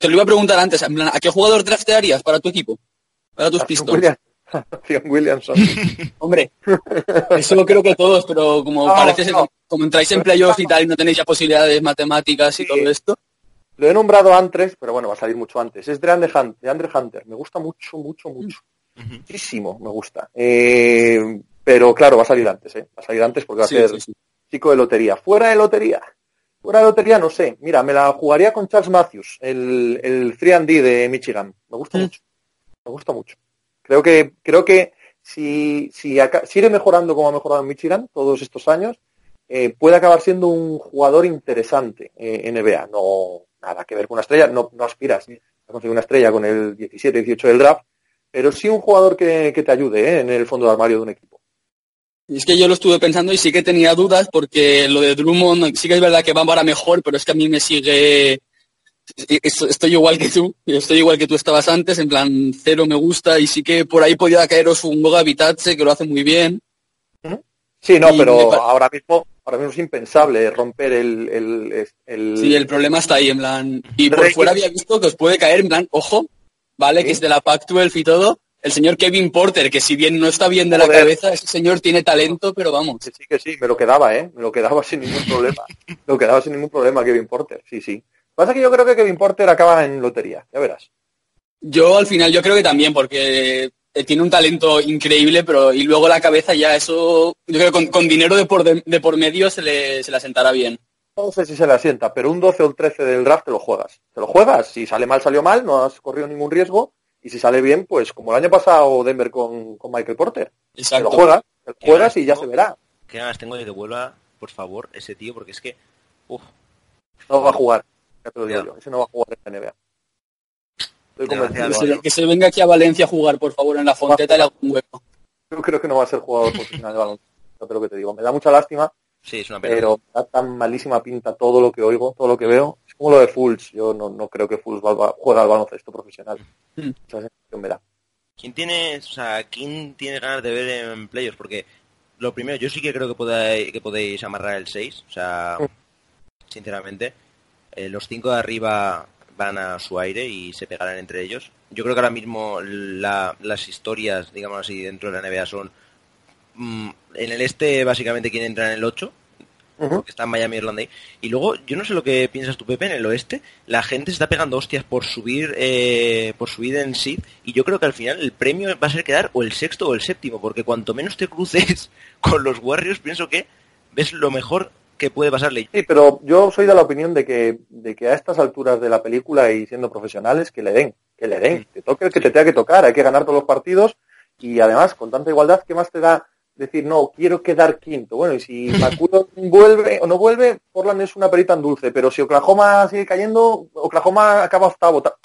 te lo iba a preguntar antes, en plan, ¿a qué jugador draftearías para tu equipo? Para tus Pistons. William- Williamson. Hombre, eso creo que todos, pero como No, parece no. como entráis en playoffs y tal y no tenéis ya posibilidades matemáticas y Sí. todo esto, Lo he nombrado antes, pero bueno, va a salir mucho antes. Es de Andre Hunter. De Andre Hunter. Me gusta mucho, mucho, mucho. Ujú. Muchísimo me gusta. Eh, pero claro, va a salir antes, ¿eh? Va a salir antes porque va Sí, a ser sí, sí. chico de lotería. Fuera de lotería. De lotería, no sé. Mira, me la jugaría con Charles Matthews, el, el 3D de Michigan. Me gusta Mm. mucho. Me gusta mucho. Creo que, creo que si, si sigue mejorando como ha mejorado en Michigan todos estos años, eh, puede acabar siendo un jugador interesante eh, en NBA. No, nada que ver con una estrella, no, no aspiras a conseguir una estrella con el 17-18 del draft, pero sí un jugador que, que te ayude eh, en el fondo de armario de un equipo. Y es que yo lo estuve pensando y sí que tenía dudas porque lo de Drummond sí que es verdad que va para mejor, pero es que a mí me sigue... es- Estoy igual que tú, estoy igual que tú estabas antes, en plan cero me gusta y sí que por ahí podía caeros un Goga Vitadze que lo hace muy bien. Sí, no, Y pero ahora mismo, ahora mismo es impensable romper el, el, el- Sí, el problema está ahí, en plan... Y por fuera había visto que os puede caer, en plan, ojo, ¿vale? Sí. Que es de la Pac-12 y todo. El señor Kevin Porter, que si bien no está bien de la cabeza, ese señor tiene talento, pero vamos. que sí, que sí, me lo quedaba, ¿eh? Me lo quedaba sin ningún problema. me lo quedaba sin ningún problema Kevin Porter, sí, sí. Pasa que yo creo que Kevin Porter acaba en lotería, ya verás. Yo al final yo creo que también, porque eh, tiene un talento increíble, pero y luego la cabeza ya eso, yo creo que con, con dinero de por, de, de por medio se le, se le asentará bien. No sé si se le asienta, pero un 12 o un 13 del draft te lo juegas. Te lo juegas, si sale mal, salió mal, no has corrido ningún riesgo, y si sale bien, pues como el año pasado Denver con, con Michael Porter. Te lo Exacto. juegas, te lo juegas y ya se verá. Qué ganas tengo de que vuelva, por favor, ese tío, porque es que... Uf, No va a jugar, ya te lo digo yo, ese no va a jugar en la NBA. Que convencido. se, que se venga aquí a Valencia a jugar, por favor, en la Fonteta y le hago un hueco. Yo creo que no va a ser jugador profesional de baloncesto, te lo que te digo. Me da mucha lástima, sí, es una pena. pero me da tan malísima pinta todo lo que oigo, todo lo que veo. Como lo de Fultz. Yo no, no creo que Fultz va- juegue al baloncesto profesional. Mm. Esa sensación me da. ¿Quién tiene, o sea, quién tiene ganas de ver en playoffs? Porque lo primero, yo sí que creo que podéis, que podéis amarrar el 6, o sea, sinceramente, eh, los cinco de arriba van a su aire y se pegarán entre ellos. Yo creo que ahora mismo la- las historias, digamos así, dentro de la NBA son mm, en el este básicamente quien entra en el 8, Que está en Miami Orlando. Y luego, yo no sé lo que piensas tú, Pepe, en el oeste, la gente se está pegando hostias por subir eh, por subir en seed, y yo creo que al final el premio va a ser quedar o el sexto o el séptimo, porque cuanto menos te cruces con los Warriors, pienso que ves lo mejor que puede pasarle. Sí, pero yo soy de la opinión de que, de que a estas alturas de la película y siendo profesionales, que le den, que le den, que toque el que te tenga que tocar, hay que ganar todos los partidos y además con tanta igualdad, ¿qué más te da decir, no, quiero quedar quinto? Bueno, y si McCullough vuelve o no vuelve, Portland es una perita en dulce, pero si Oklahoma sigue cayendo, Oklahoma acaba octavo. ta-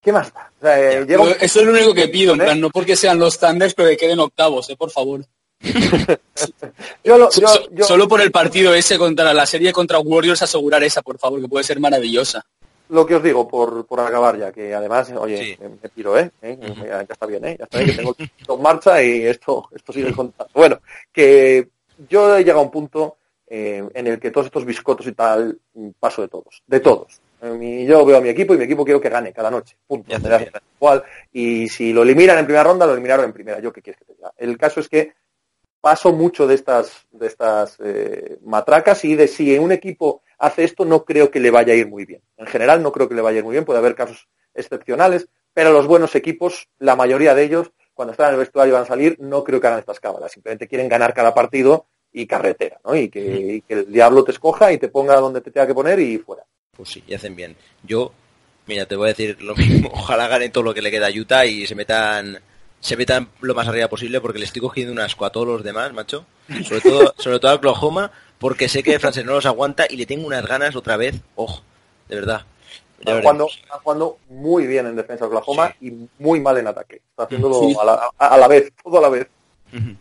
¿Qué más da? O sea, eh, Eso es lo único que pido, en plan, no porque sean los Thunders, pero que queden octavos, eh, por favor. yo lo- So- yo- so- yo- Solo por el partido ese contra la serie contra Warriors asegurar esa, por favor, que puede ser maravillosa. Lo que os digo, por, por acabar ya, que además, oye, Sí. me, me piro, ¿eh? ¿Eh? Ya, ya está bien, ¿eh? Ya está bien, que tengo esto en marcha y esto, esto sigue contando. Bueno, que yo he llegado a un punto eh, en el que todos estos biscotos y tal, mm, paso de todos, de todos. Eh, mi- yo veo a mi equipo y mi equipo quiero que gane cada noche, punto. Igual. Y si lo eliminan en primera ronda, lo eliminaron en primera. Yo qué quieres que te diga. El caso es que paso mucho de estas, de estas eh, matracas y de si un equipo hace esto, no creo que le vaya a ir muy bien. En general, no creo que le vaya a ir muy bien, puede haber casos excepcionales, pero los buenos equipos, la mayoría de ellos, cuando están en el vestuario y van a salir, no creo que hagan estas cábalas. Simplemente quieren ganar cada partido y carretera, ¿no? Y que, y que el diablo te escoja y te ponga donde te tenga que poner y fuera. Pues sí, y hacen bien. Yo, mira, te voy a decir lo mismo. Ojalá gane todo lo que le queda a Utah y se metan se metan lo más arriba posible porque le estoy cogiendo un asco a todos los demás, macho. Sobre todo, sobre todo a Oklahoma, porque sé que Francés no los aguanta y le tengo unas ganas otra vez. Ojo, de verdad. Está jugando, está jugando muy bien en defensa de Oklahoma y muy mal en ataque. Está haciéndolo Sí. a, la, a- a la vez, todo a la vez. Ujú.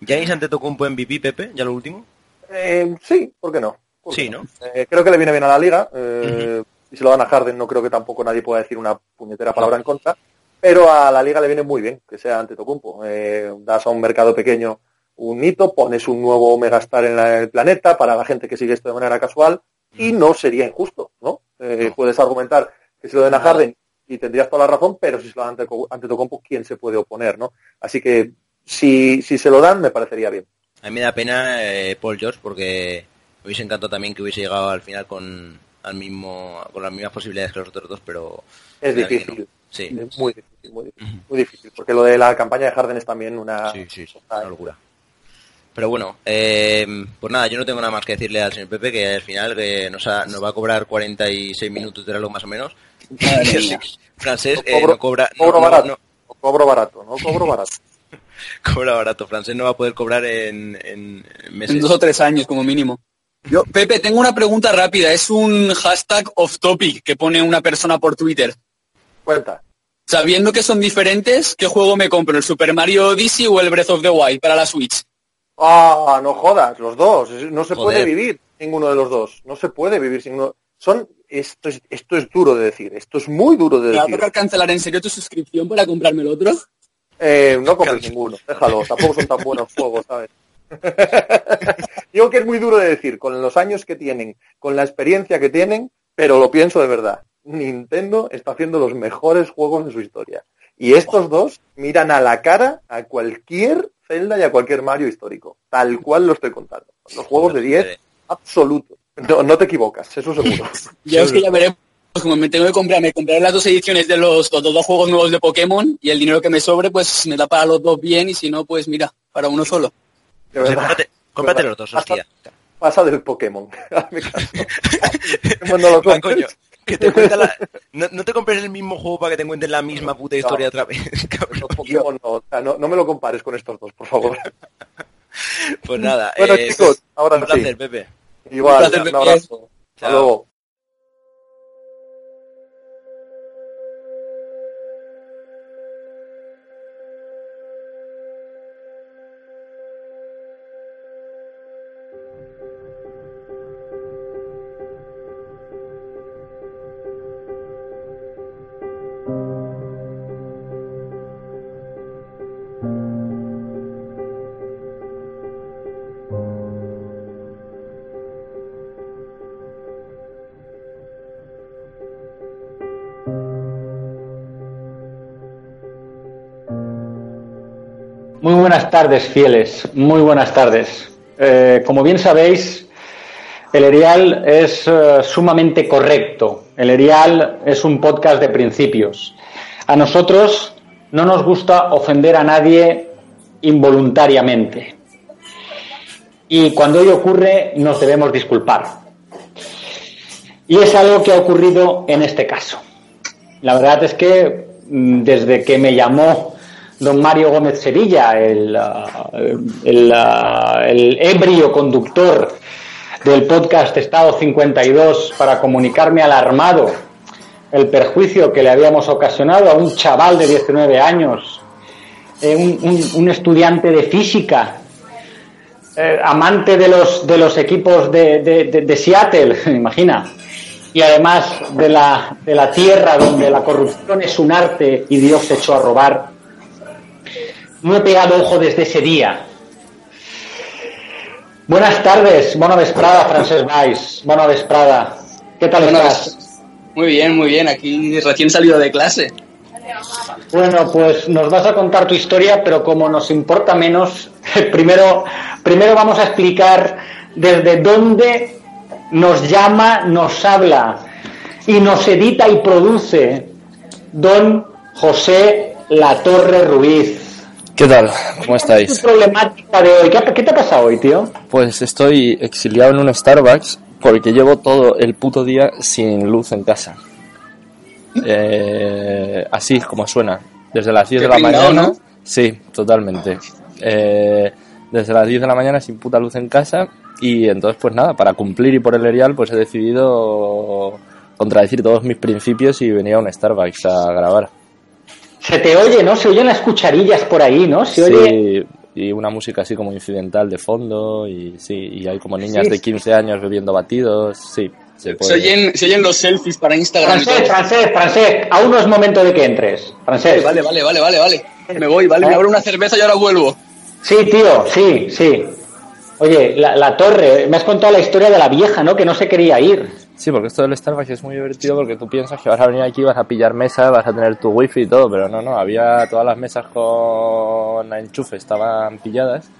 ¿Giannis Antetokounmpo MVP, Pepe? ¿Ya lo último? Eh, sí, ¿por qué no? ¿Por qué Sí, ¿no? Eh, creo que le viene bien a la liga. eh, Y si lo dan a Harden, no creo que tampoco nadie pueda decir una puñetera palabra en contra. Pero a la liga le viene muy bien que sea ante Tocumpo. das a un mercado pequeño un hito, pones un nuevo megastar en la- el planeta para la gente que sigue esto de manera casual y no sería injusto, ¿no? Eh, Puedes argumentar que se lo den a Harden y tendrías toda la razón, pero si se lo dan ante, ante Tocumpo, ¿quién se puede oponer, no? Así que si, si se lo dan, me parecería bien. A mí me da pena eh, Paul George porque me hubiese encantado también que hubiese llegado al final con al mismo con las mismas posibilidades que los otros dos, pero Es difícil. no. Sí, Es muy difícil, muy difícil, muy difícil, porque lo de la campaña de Harden es también una... sí, sí, sí, cosa- una locura. Pero bueno, eh, pues nada, yo no tengo nada más que decirle al señor Pepe que al final que nos, ha- nos va a cobrar 46 minutos de reloj más o menos. Francés No eh, cobro, no cobra, no- cobro no- barato, no- no cobro barato, no cobro barato. cobra barato. Francés no va a poder cobrar en, en meses. En dos o tres años como mínimo. Yo, Pepe, tengo una pregunta rápida. Es un hashtag off topic que pone una persona por Twitter. Cuenta. Sabiendo que son diferentes, ¿qué juego me compro? ¿El Super Mario Odyssey o el Breath of the Wild para la Switch? Ah, no jodas, los dos. No se puede vivir ninguno de los dos. No se puede vivir sin uno. Son, esto es, esto es duro de decir. Esto es muy duro de ¿Me va decir. tocar cancelar en serio tu suscripción para comprarme el otro? Eh, no compres ninguno, déjalo, tampoco son tan buenos juegos, ¿sabes? Digo que es muy duro de decir, con los años que tienen, con la experiencia que tienen, pero lo pienso de verdad. Nintendo está haciendo los mejores juegos de su historia. Y estos dos miran a la cara a cualquier Zelda y a cualquier Mario histórico. Tal cual lo estoy contando. Los juegos de 10 absolutos. No, no te equivocas, eso seguro. Ya es que ya veremos. Como me tengo que comprar, me compraré las dos ediciones de los, los dos juegos nuevos de Pokémon y el dinero que me sobre, pues me da para los dos bien y si no, pues mira, para uno solo. De O sea, verdad. cómprate, los dos, hostia. Pasa del Pokémon. Hazme caso. Pokémon no lo compres. Que te cuenta la... no, no te compres el mismo juego para que te cuenten la misma puta historia otra vez, Pokémon no, o sea, no, no me lo compares con estos dos, por favor. Pues nada, Bueno, eh, chicos, ahora un sí. placer, Pepe. Igual, Un placer, un abrazo. Hasta Chao. luego. Buenas tardes, fieles. Muy buenas tardes. Eh, como bien sabéis, el Erial es eh, sumamente correcto. El Erial es un podcast de principios. A nosotros no nos gusta ofender a nadie involuntariamente. Y cuando ello ocurre, nos debemos disculpar. Y es algo que ha ocurrido en este caso. La verdad es que mm, desde que me llamó don Mario Gómez Sevilla, el, ah, el, ebrio conductor del podcast Estado 52, para comunicarme alarmado el perjuicio que le habíamos ocasionado a un chaval de 19 años, eh, un, estudiante de física, eh, amante de los, de los equipos de, de- de- de Seattle, imagina, y además de la, de la tierra donde la corrupción es un arte y Dios se echó a robar. No he pegado ojo desde ese día. Buenas tardes, bona vesprada, Francesc Valls. Bona vesprada. ¿Qué tal Buenas estás? Muy bien, muy bien. Aquí recién salido de clase. Bueno, pues nos vas a contar tu historia, pero como nos importa menos, primero, primero vamos a explicar desde dónde nos llama, nos habla y nos edita y produce don José Latorre Ruiz. ¿Qué tal? ¿Cómo Tu estáis? problemática de hoy. ¿Qué, qué te ha pasado hoy, tío? Pues estoy exiliado en un Starbucks porque llevo todo el puto día sin luz en casa. Eh, así como suena. Desde las 10 Qué de la mañana ¿no? Sí, totalmente. Eh, desde las 10 de la mañana sin puta luz en casa y entonces pues nada, para cumplir y por el erial pues he decidido contradecir todos mis principios y venir a un Starbucks a grabar. Se te oye, ¿no? Se oyen las cucharillas por ahí, ¿no? Se oye... Sí, y una música así como incidental de fondo y sí, y hay como niñas Sí. de 15 años bebiendo batidos, sí. Se oyen, se oyen los selfies para Instagram. Francés, francés, francés, aún no es momento de que entres. Francés. Vale, vale, vale, vale, vale. Me voy, vale, me abro una cerveza y ahora vuelvo. Sí, tío, sí, sí. Oye, la, la torre, me has contado la historia de la vieja, ¿no? Que no se quería ir. Sí, porque esto del Starbucks es muy divertido porque tú piensas que vas a venir aquí, vas a pillar mesa, vas a tener tu wifi y todo, pero no, no, había todas las mesas con enchufe, estaban pilladas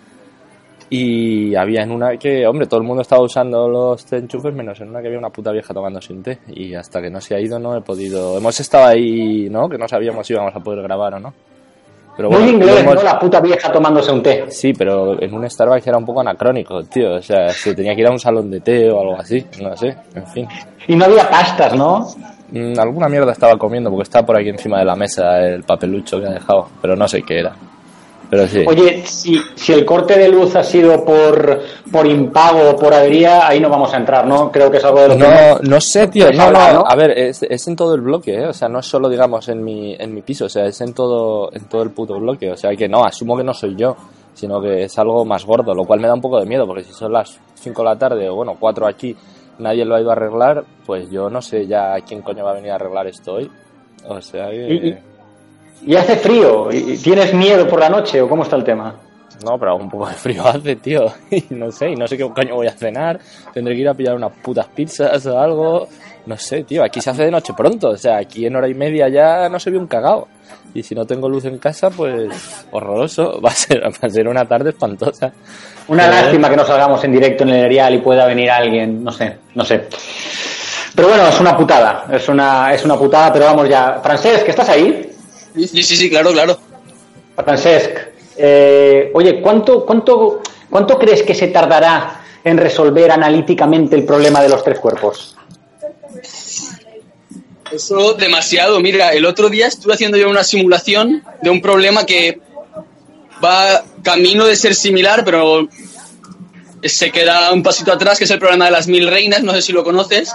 y había en una que, hombre, todo el mundo estaba usando los enchufes menos en una que había una puta vieja tomando sin té y hasta que no se ha ido no he podido... Hemos estado ahí, ¿no? Que no sabíamos si íbamos a poder grabar o no. Pero Muy lo inglés, hemos- ¿no? La puta vieja tomándose un té. Sí, pero en un Starbucks era un poco anacrónico, tío. O sea, se tenía que ir a un salón de té o algo así. No sé, en fin. Y no había pastas, ¿no? Mm, alguna mierda estaba comiendo porque estaba por aquí encima de la mesa el papelucho que ha dejado, pero no sé qué era. Pero sí. Oye, si, si el corte de luz ha sido por, por impago o por avería, ahí no vamos a entrar, ¿no? Creo que es algo de lo que No, no sé, tío. No, no, ¿no? A ver, es, es en todo el bloque, ¿eh? O sea, no es solo, digamos, en mi, en mi piso. O sea, es en todo, en todo el puto bloque. O sea, que no, asumo que no soy yo, sino que es algo más gordo, lo cual me da un poco de miedo, porque si son las 5 de la tarde o, bueno, 4 aquí, nadie lo ha ido a arreglar, pues yo no sé ya quién coño va a venir a arreglar esto hoy. O sea que... Y- y- Y hace frío. ¿Y ¿Tienes miedo por la noche o cómo está el tema? No, pero un poco de frío hace, tío. Y no sé, y no sé qué coño voy a cenar. Tendré que ir a pillar unas putas pizzas o algo. No sé, tío. Aquí se hace de noche pronto. O sea, aquí en hora y media ya no se ve un cagao. Y si no tengo luz en casa, pues horroroso. Va a ser, va a ser una tarde espantosa. Una Pero- lástima que no salgamos en directo en el Erial y pueda venir alguien, no sé, no sé. Pero bueno, es una putada, es una, es una putada, pero vamos ya. Francesc, ¿estás ahí? Sí, sí, sí, claro, claro. Francesc, eh, oye, ¿cuánto, cuánto, ¿cuánto crees que se tardará en resolver analíticamente el problema de los tres cuerpos? Eso demasiado. Mira, el otro día estuve haciendo yo una simulación de un problema que va camino de ser similar, pero se queda un pasito atrás, que es el problema de las mil reinas. No sé si lo conoces.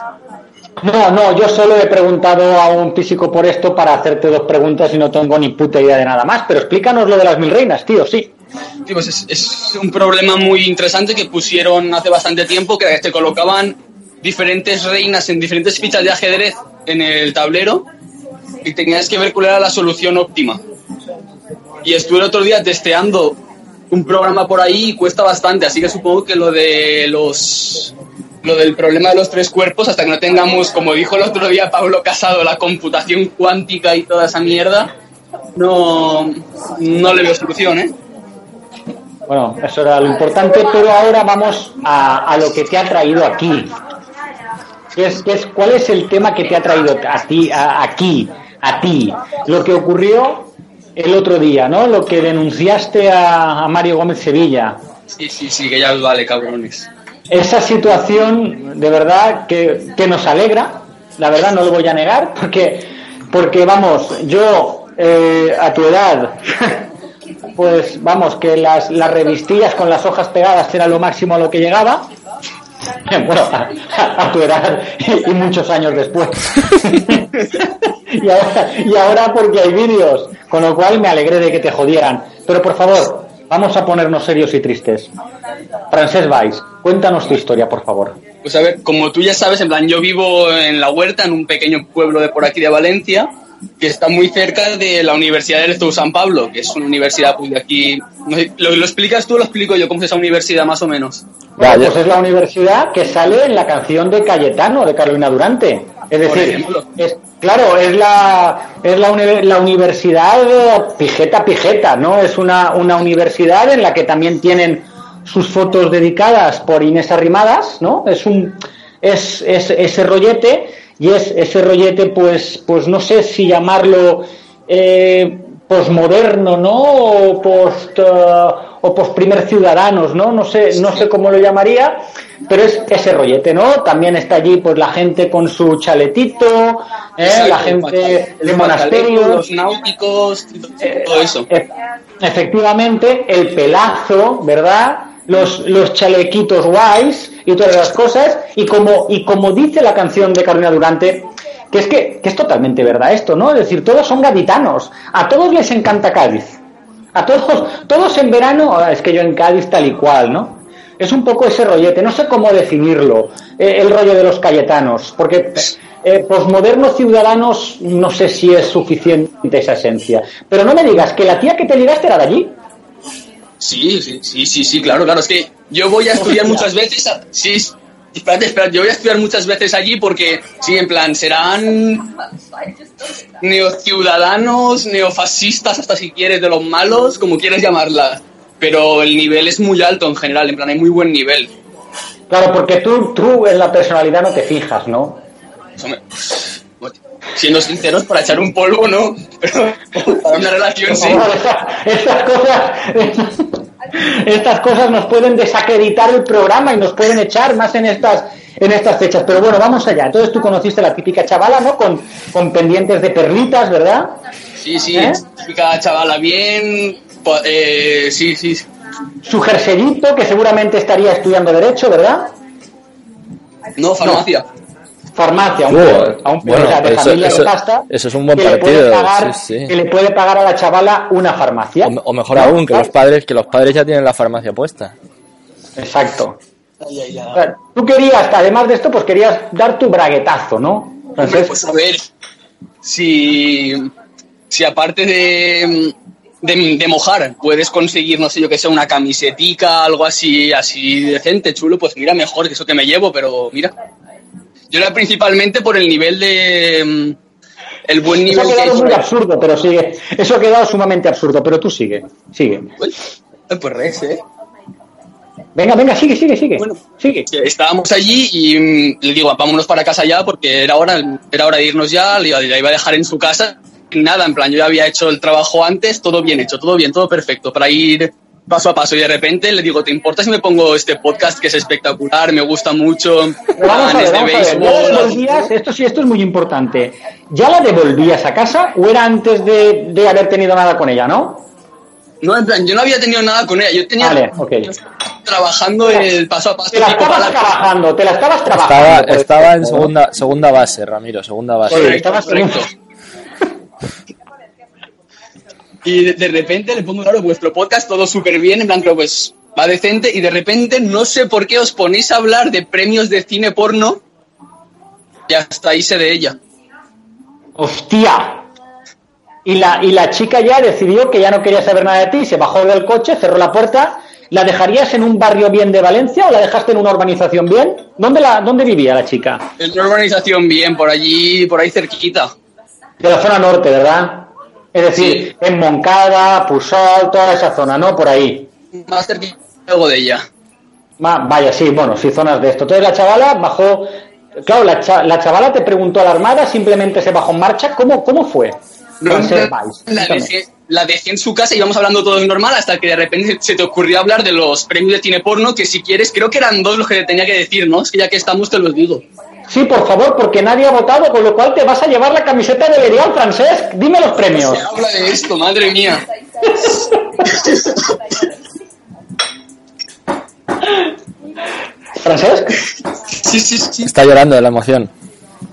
No, no, yo solo he preguntado a un físico por esto para hacerte dos preguntas y no tengo ni puta idea de nada más, pero explícanos lo de las mil reinas, tío, sí. Pues es, es un problema muy interesante que pusieron hace bastante tiempo, que te colocaban diferentes reinas en diferentes fichas de ajedrez en el tablero y tenías que ver cuál era la solución óptima. Y estuve el otro día testeando un programa por ahí y cuesta bastante, así que supongo que lo de los lo del problema de los tres cuerpos, hasta que no tengamos, como dijo el otro día Pablo Casado, la computación cuántica y toda esa mierda, no, no le veo solución, ¿eh? Bueno, eso era lo importante, pero ahora vamos a, lo que te ha traído aquí. ¿Qué es, es, ¿Cuál es el tema que te ha traído a ti, a- aquí, a ti? Lo que ocurrió el otro día, ¿no? Lo que denunciaste a, a Mario Gómez Sevilla. Sí, sí, sí, que ya os vale, cabrones. Esa situación, de verdad, que, que nos alegra, la verdad no lo voy a negar, porque, porque vamos, yo eh, a tu edad, pues vamos, que las, las revistillas con las hojas pegadas era lo máximo a lo que llegaba. Bueno, a, tu edad y, muchos años después. y, ahora, porque hay vídeos, con lo cual me alegré de que te jodieran. Pero por favor, vamos a ponernos serios y tristes. Francés Valls, cuéntanos tu historia, por favor. Pues a ver, como tú ya sabes, en plan, yo vivo en la huerta, en un pequeño pueblo de por aquí de Valencia, que está muy cerca de la Universidad del Estado San Pablo, que es una universidad pues, de aquí. ¿lo, lo explicas tú o lo explico yo? ¿Cómo es esa universidad, más o menos? Bueno, pues es la universidad que sale en la canción de Cayetano, de Carolina Durante. Es decir, es, claro, es la, es la, uni- la universidad de pijeta pijeta, ¿no? Es una, una universidad en la que también tienen sus fotos dedicadas por Inés Arrimadas, ¿no? Es un, es, es ese rollete y es ese rollete, pues, pues no sé si llamarlo eh, posmoderno, ¿no? O post, eh, o post primer ciudadanos, ¿no? No sé, no sé cómo lo llamaría, pero es ese rollete, ¿no? También está allí pues la gente con su chaletito, ¿eh? La gente de monasterios. Los náuticos, todo eso. E- Efectivamente, el pelazo, ¿verdad? Los, los chalequitos guays y todas las cosas. Y como, y como dice la canción de Carolina Durante, que es que, que es totalmente verdad esto, ¿no? Es decir, todos son gaditanos. A todos les encanta Cádiz. A todos, todos en verano, ah, es que yo en Cádiz tal y cual, ¿no? Es un poco ese rollete, no sé cómo definirlo, eh, el rollo de los cayetanos, porque eh, posmodernos ciudadanos no sé si es suficiente esa esencia. Pero no me digas que la tía que te ligaste era de allí. Sí, sí, sí, sí, sí, claro, claro. Es que yo voy a estudiar muchas veces. a- sí, espérate, espérate. Yo voy a estudiar muchas veces allí porque, sí, en plan, serán neociudadanos, neofascistas, hasta si quieres, de los malos, como quieres llamarlas. Pero el nivel es muy alto en general, en plan, hay muy buen nivel. Claro, porque tú, tú en la personalidad no te fijas, ¿no? Eso me- Siendo sinceros, para echar un polvo, ¿no? Pero para una relación, sí. Estas cosas, estas cosas nos pueden desacreditar el programa y nos pueden echar más en estas en estas fechas. Pero bueno, vamos allá. Entonces tú conociste a la típica chavala, ¿no? Con, con pendientes de perlitas, ¿verdad? Sí, sí, ¿Eh? típica chavala bien. eh, sí, sí. Su jerseyito, que seguramente estaría estudiando Derecho, ¿verdad? No, farmacia. Farmacia, un Uh, a un bueno, de eso- familia eso- de pasta. eso es un buen que le puede partido, pagar- sí, sí. Que le puede pagar a la chavala una farmacia. O, o mejor aún, que los padres, que los padres ya tienen la farmacia puesta. Exacto. O sea, tú querías, además de esto, pues querías dar tu braguetazo, ¿no? Entonces, pues a ver, si, si aparte de, de, de mojar puedes conseguir, no sé yo que sea, una camisetica, algo así, así decente, chulo, pues mira, mejor que eso que me llevo, pero mira. Yo era principalmente por el nivel de... mm, El buen eso ha nivel que hay quedado por muy absurdo, pero sigue. Eso ha quedado sumamente absurdo, pero tú sigue, sigue. Uy, Pues res, eh. Venga, venga, sigue, sigue, sigue. Bueno. sigue. Que Estábamos allí y mm, le digo, vámonos para casa ya porque era hora, era hora de irnos ya, iba, la iba a dejar en su casa. Nada, en plan, yo ya había hecho el trabajo antes, todo bien hecho, todo bien, todo perfecto, para ir paso a paso. Y de repente le digo, ¿te importa si me pongo este podcast que es espectacular, me gusta mucho, Pero vamos a ver, de vamos a ver. ¿Ya la béisbol? devolvías? Esto sí, esto es muy importante. ¿Ya la devolvías a casa o era antes de, de haber tenido nada con ella, no? No, en plan, yo no había tenido nada con ella, yo tenía Vale, ok. trabajando el paso a paso. Te la estabas la- trabajando, te la estabas trabajando. Estaba, en ¿no? segunda, segunda base, Ramiro, segunda base. Correcto, estabas correcto. Y de, de repente le pongo, claro, vuestro podcast todo súper bien, en plan, creo, pues va decente, y de repente no sé por qué os ponéis a hablar de premios de cine porno y hasta ahí de ella. ¡Hostia! Y la, y la chica ya decidió que ya no quería saber nada de ti, se bajó del coche, cerró la puerta. ¿La dejarías en un barrio bien de Valencia o la dejaste en una urbanización bien? ¿Dónde, la, dónde vivía la chica? Es una organización bien, por allí, por ahí cerquita. De la zona norte, ¿verdad? Es decir, Sí. en Moncada, Pusol, toda esa zona, ¿no? Por ahí. Más cerquita algo de ella. Vaya, sí, bueno, sí, zonas de esto. Entonces la chavala bajó. Claro, la, cha- la chavala te preguntó a la armada, simplemente se bajó en marcha. ¿Cómo, cómo fue? No, la, dejé, la dejé en su casa y íbamos hablando todo normal hasta que de repente se te ocurrió hablar de los premios de cine porno, que si quieres, creo que eran dos los que te tenía que decir, ¿no? Es que ya que estamos te los digo. Sí, por favor, porque nadie ha votado, con lo cual te vas a llevar la camiseta de Lerial, Francesc. Dime los premios. Se habla de esto, madre mía. ¿Francesc? Sí, sí, sí. Está llorando de la emoción.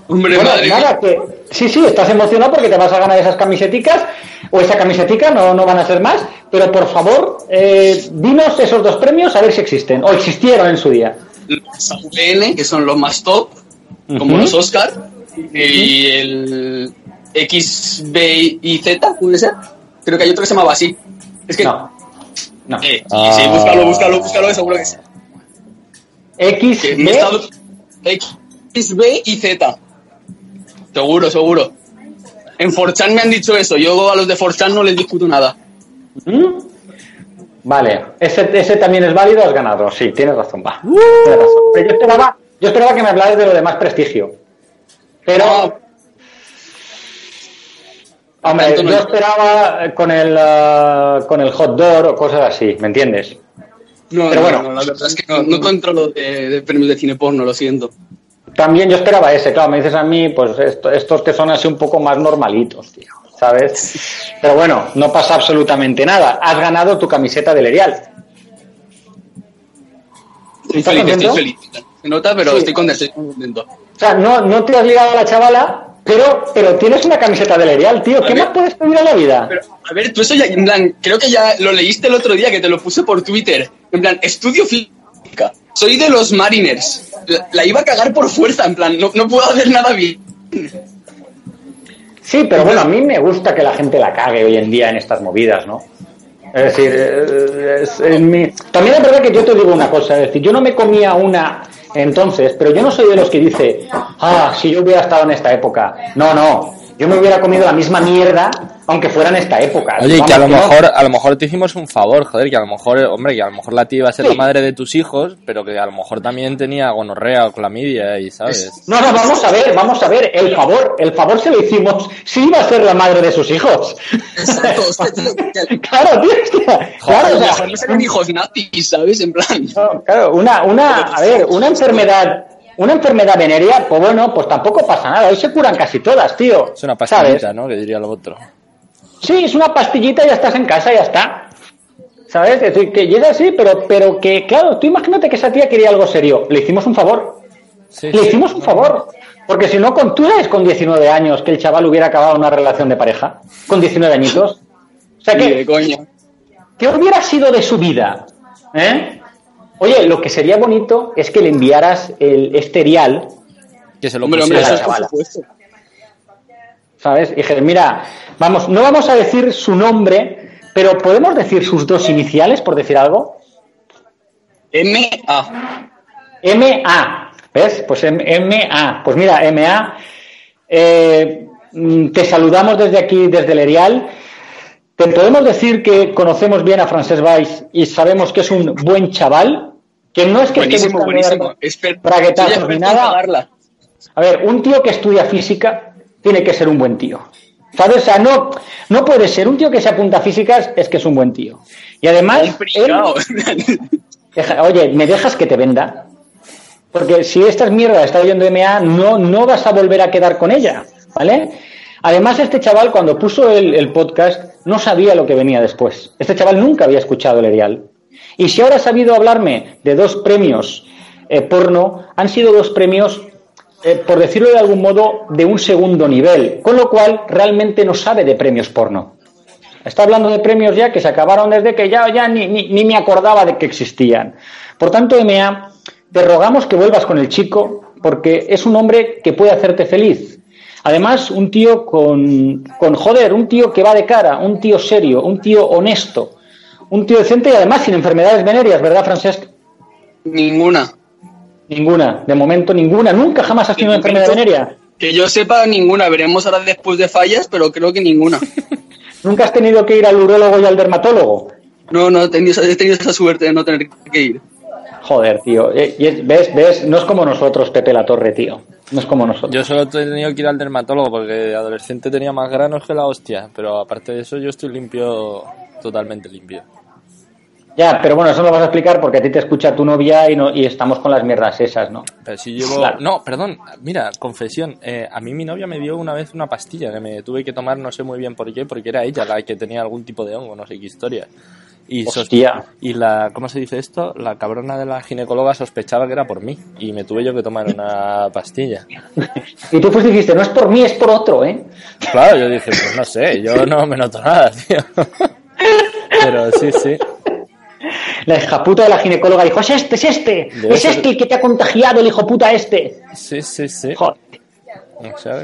Hombre, Bueno, madre mía. nada, que sí, sí, estás emocionado porque te vas a ganar esas camiseticas o esa camisetica, no, no van a ser más, pero por favor, eh, dinos esos dos premios a ver si existen o existieron en su día. Los AVN, que son los más top, como los Oscar, y el X, B y Z, ¿puede ser? Creo que hay otro que se llamaba así. Es que... No, no. Eh, sí, Ah. sí, búscalo, búscalo, búscalo, seguro que sí. X, B, estado- X, B y Z. Seguro, seguro. En Forchan me han dicho eso. Yo a los de Forchan no les discuto nada. ¿Mm? Vale, ese, ese también es válido, has ganado. Sí, tienes razón, va. Uh. Tienes razón. Pero yo esperaba, yo esperaba que me hablaras de lo de más prestigio. Pero, No. Hombre, yo esperaba con el, ah, con el hot dog o cosas así, ¿me entiendes? No, Pero no, bueno. no, la verdad es que no, no controlo de, de premios de cine porno, lo siento. También yo esperaba ese, claro, me dices a mí, pues esto- estos que son así un poco más normalitos, tío, ¿sabes? Pero bueno, no pasa absolutamente nada. Has ganado tu camiseta del Erial. Estoy ¿Estás feliz, estoy feliz. Nota, pero Sí. estoy contento, estoy contento. O sea, no, no te has ligado a la chavala, pero, pero tienes una camiseta del Erial, tío. ¿Qué A ver. más puedes pedir en la vida? Pero, a ver, tú eso ya, en plan, creo que ya lo leíste el otro día, que te lo puse por Twitter. En plan, estudio física. Soy de los Mariners. La, la iba a cagar por fuerza, en plan, no, no puedo hacer nada bien. Sí, pero bueno, a mí me gusta que la gente la cague hoy en día en estas movidas, ¿no? Es decir, eh, es- en mi- también es verdad que yo te digo una cosa, es decir, yo no me comía una entonces, pero yo no soy de los que dice, ah, si yo hubiera estado en esta época. No, no, yo me hubiera comido la misma mierda aunque fuera en esta época. Oye, Vamos, que a lo mejor, a lo mejor te hicimos un favor, joder, que a lo mejor, hombre, que a lo mejor la tía iba a ser Sí. la madre de tus hijos, pero que a lo mejor también tenía gonorrea o clamidia y, ¿sabes? No, no, vamos a ver, vamos a ver, el favor, el favor se lo hicimos si iba a ser la madre de sus hijos. Exacto, hostia, tío, que- claro, tío, hostia, claro, o sea, no serán hijos nazis, ¿sabes? En plan. No, claro, una, una, a ver, una enfermedad, una enfermedad venérea, pues bueno, pues tampoco pasa nada. Hoy se curan casi todas, tío. Es una ¿sabes? pastillita, ¿no? Que diría lo otro. Sí, es una pastillita y ya estás en casa, ya está. ¿Sabes? Es decir, que es así, pero, pero que, claro, tú imagínate que esa tía quería algo serio. Le hicimos un favor. Sí, Le sí. hicimos un favor. Porque si no, con, tú sabes con 19 años que el chaval hubiera acabado una relación de pareja. Con 19 añitos. O sea que. ¿Qué hubiera sido de su vida? ¿Eh? Oye, lo que sería bonito es que le enviaras el esterial, Que se lo Hombre, hombre, pusiera. eso es por chavala. supuesto. ¿Sabes? Y dije, mira, vamos, no vamos a decir su nombre, pero podemos decir sus dos iniciales, por decir algo. M.A. MA, ¿ves? Pues MA. Pues mira, MA, eh, mm, te saludamos desde aquí, desde el Erial. Te podemos decir que conocemos bien a Francesc Valls y sabemos que es un buen chaval, que no es que esté Buenísimo, buscando buenísimo. Esper- braguetazos soy ni nada. A ver, un tío que estudia física tiene que ser un buen tío. ¿Sabes? O sea, no, no puede ser. Un tío que se apunta a físicas es que es un buen tío. Y además, él- deja- oye, ¿me dejas que te venda? Porque si estas mierdas está oyendo MA, no, no vas a volver a quedar con ella, ¿vale? Además, este chaval, cuando puso el, el podcast, no sabía lo que venía después. Este chaval nunca había escuchado el Erial. Y si ahora ha sabido hablarme de dos premios eh, porno, han sido dos premios, eh, por decirlo de algún modo, de un segundo nivel. Con lo cual, realmente no sabe de premios porno. Está hablando de premios ya que se acabaron desde que ya, ya ni, ni- ni me acordaba de que existían. Por tanto, MA, te rogamos que vuelvas con el chico porque es un hombre que puede hacerte feliz. Además, un tío con, con joder, un tío que va de cara, un tío serio, un tío honesto, un tío decente y además sin enfermedades venéreas, ¿verdad, Francesc? Ninguna. Ninguna, de momento ninguna. Nunca jamás has tenido una enfermedad venérea. Que yo sepa, ninguna. Veremos ahora después de fallas, pero creo que ninguna. Nunca has tenido que ir al urólogo y al dermatólogo. No, no, he tenido, he tenido esa suerte de no tener que ir. Joder, tío. Eh, ¿Ves? ¿Ves? No es como nosotros, Pepe La Torre, tío. No es como nosotros. Yo solo he tenido que ir al dermatólogo porque de adolescente tenía más granos que la hostia, pero aparte de eso yo estoy limpio, totalmente limpio. Ya, pero bueno, eso lo vas a explicar porque a ti te escucha tu novia y, no, y estamos con las mierdas esas, ¿no? Pero si llevo... Claro. No, perdón, mira, confesión. eh, a mí mi novia me dio una vez una pastilla que me tuve que tomar, no sé muy bien por qué, porque era ella la que tenía algún tipo de hongo, no sé qué historia. Y, Hostia. y la, ¿cómo se dice esto? La cabrona de la ginecóloga sospechaba que era por mí y me tuve yo que tomar una pastilla. Y tú pues dijiste, no es por mí, es por otro, ¿eh? Claro, yo dije, pues no sé, yo no me noto nada, tío. Pero sí, sí. La hija puta de la ginecóloga dijo, es este, es este, es este el que te ha contagiado, el hijo puta este. Sí, sí, sí. Joder.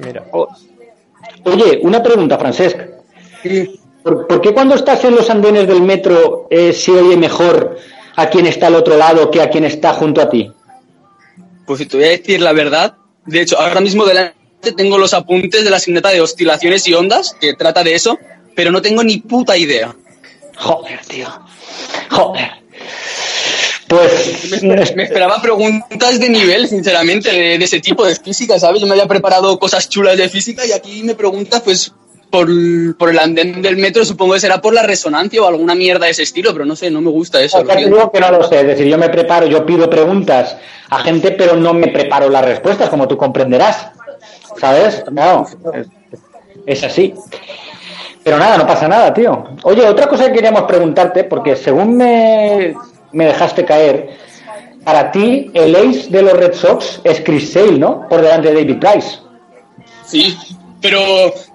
Mira. Oye, una pregunta, Francesc. ¿Por, por qué cuando estás en los andenes del metro eh, se oye mejor a quien está al otro lado que a quien está junto a ti? Pues si te voy a decir la verdad, de hecho, ahora mismo delante tengo los apuntes de la asignata de oscilaciones y ondas, que trata de eso, pero no tengo ni puta idea. Joder, tío. Joder. Pues... Me, me esperaba preguntas de nivel, sinceramente, de, de ese tipo de física, ¿sabes? Yo me había preparado cosas chulas de física y aquí me preguntas, pues, por, por el andén del metro, supongo que será por la resonancia o alguna mierda de ese estilo, pero no sé, no me gusta eso. O sea, digo que no lo sé, es decir, yo me preparo, yo pido preguntas a gente, pero no me preparo las respuestas, como tú comprenderás. ¿Sabes? Claro, es, es así. Pero nada, no pasa nada, tío. Oye, otra cosa que queríamos preguntarte, porque según me, me dejaste caer, para ti el ace de los Red Sox es Chris Sale, ¿no? Por delante de David Price. Sí, pero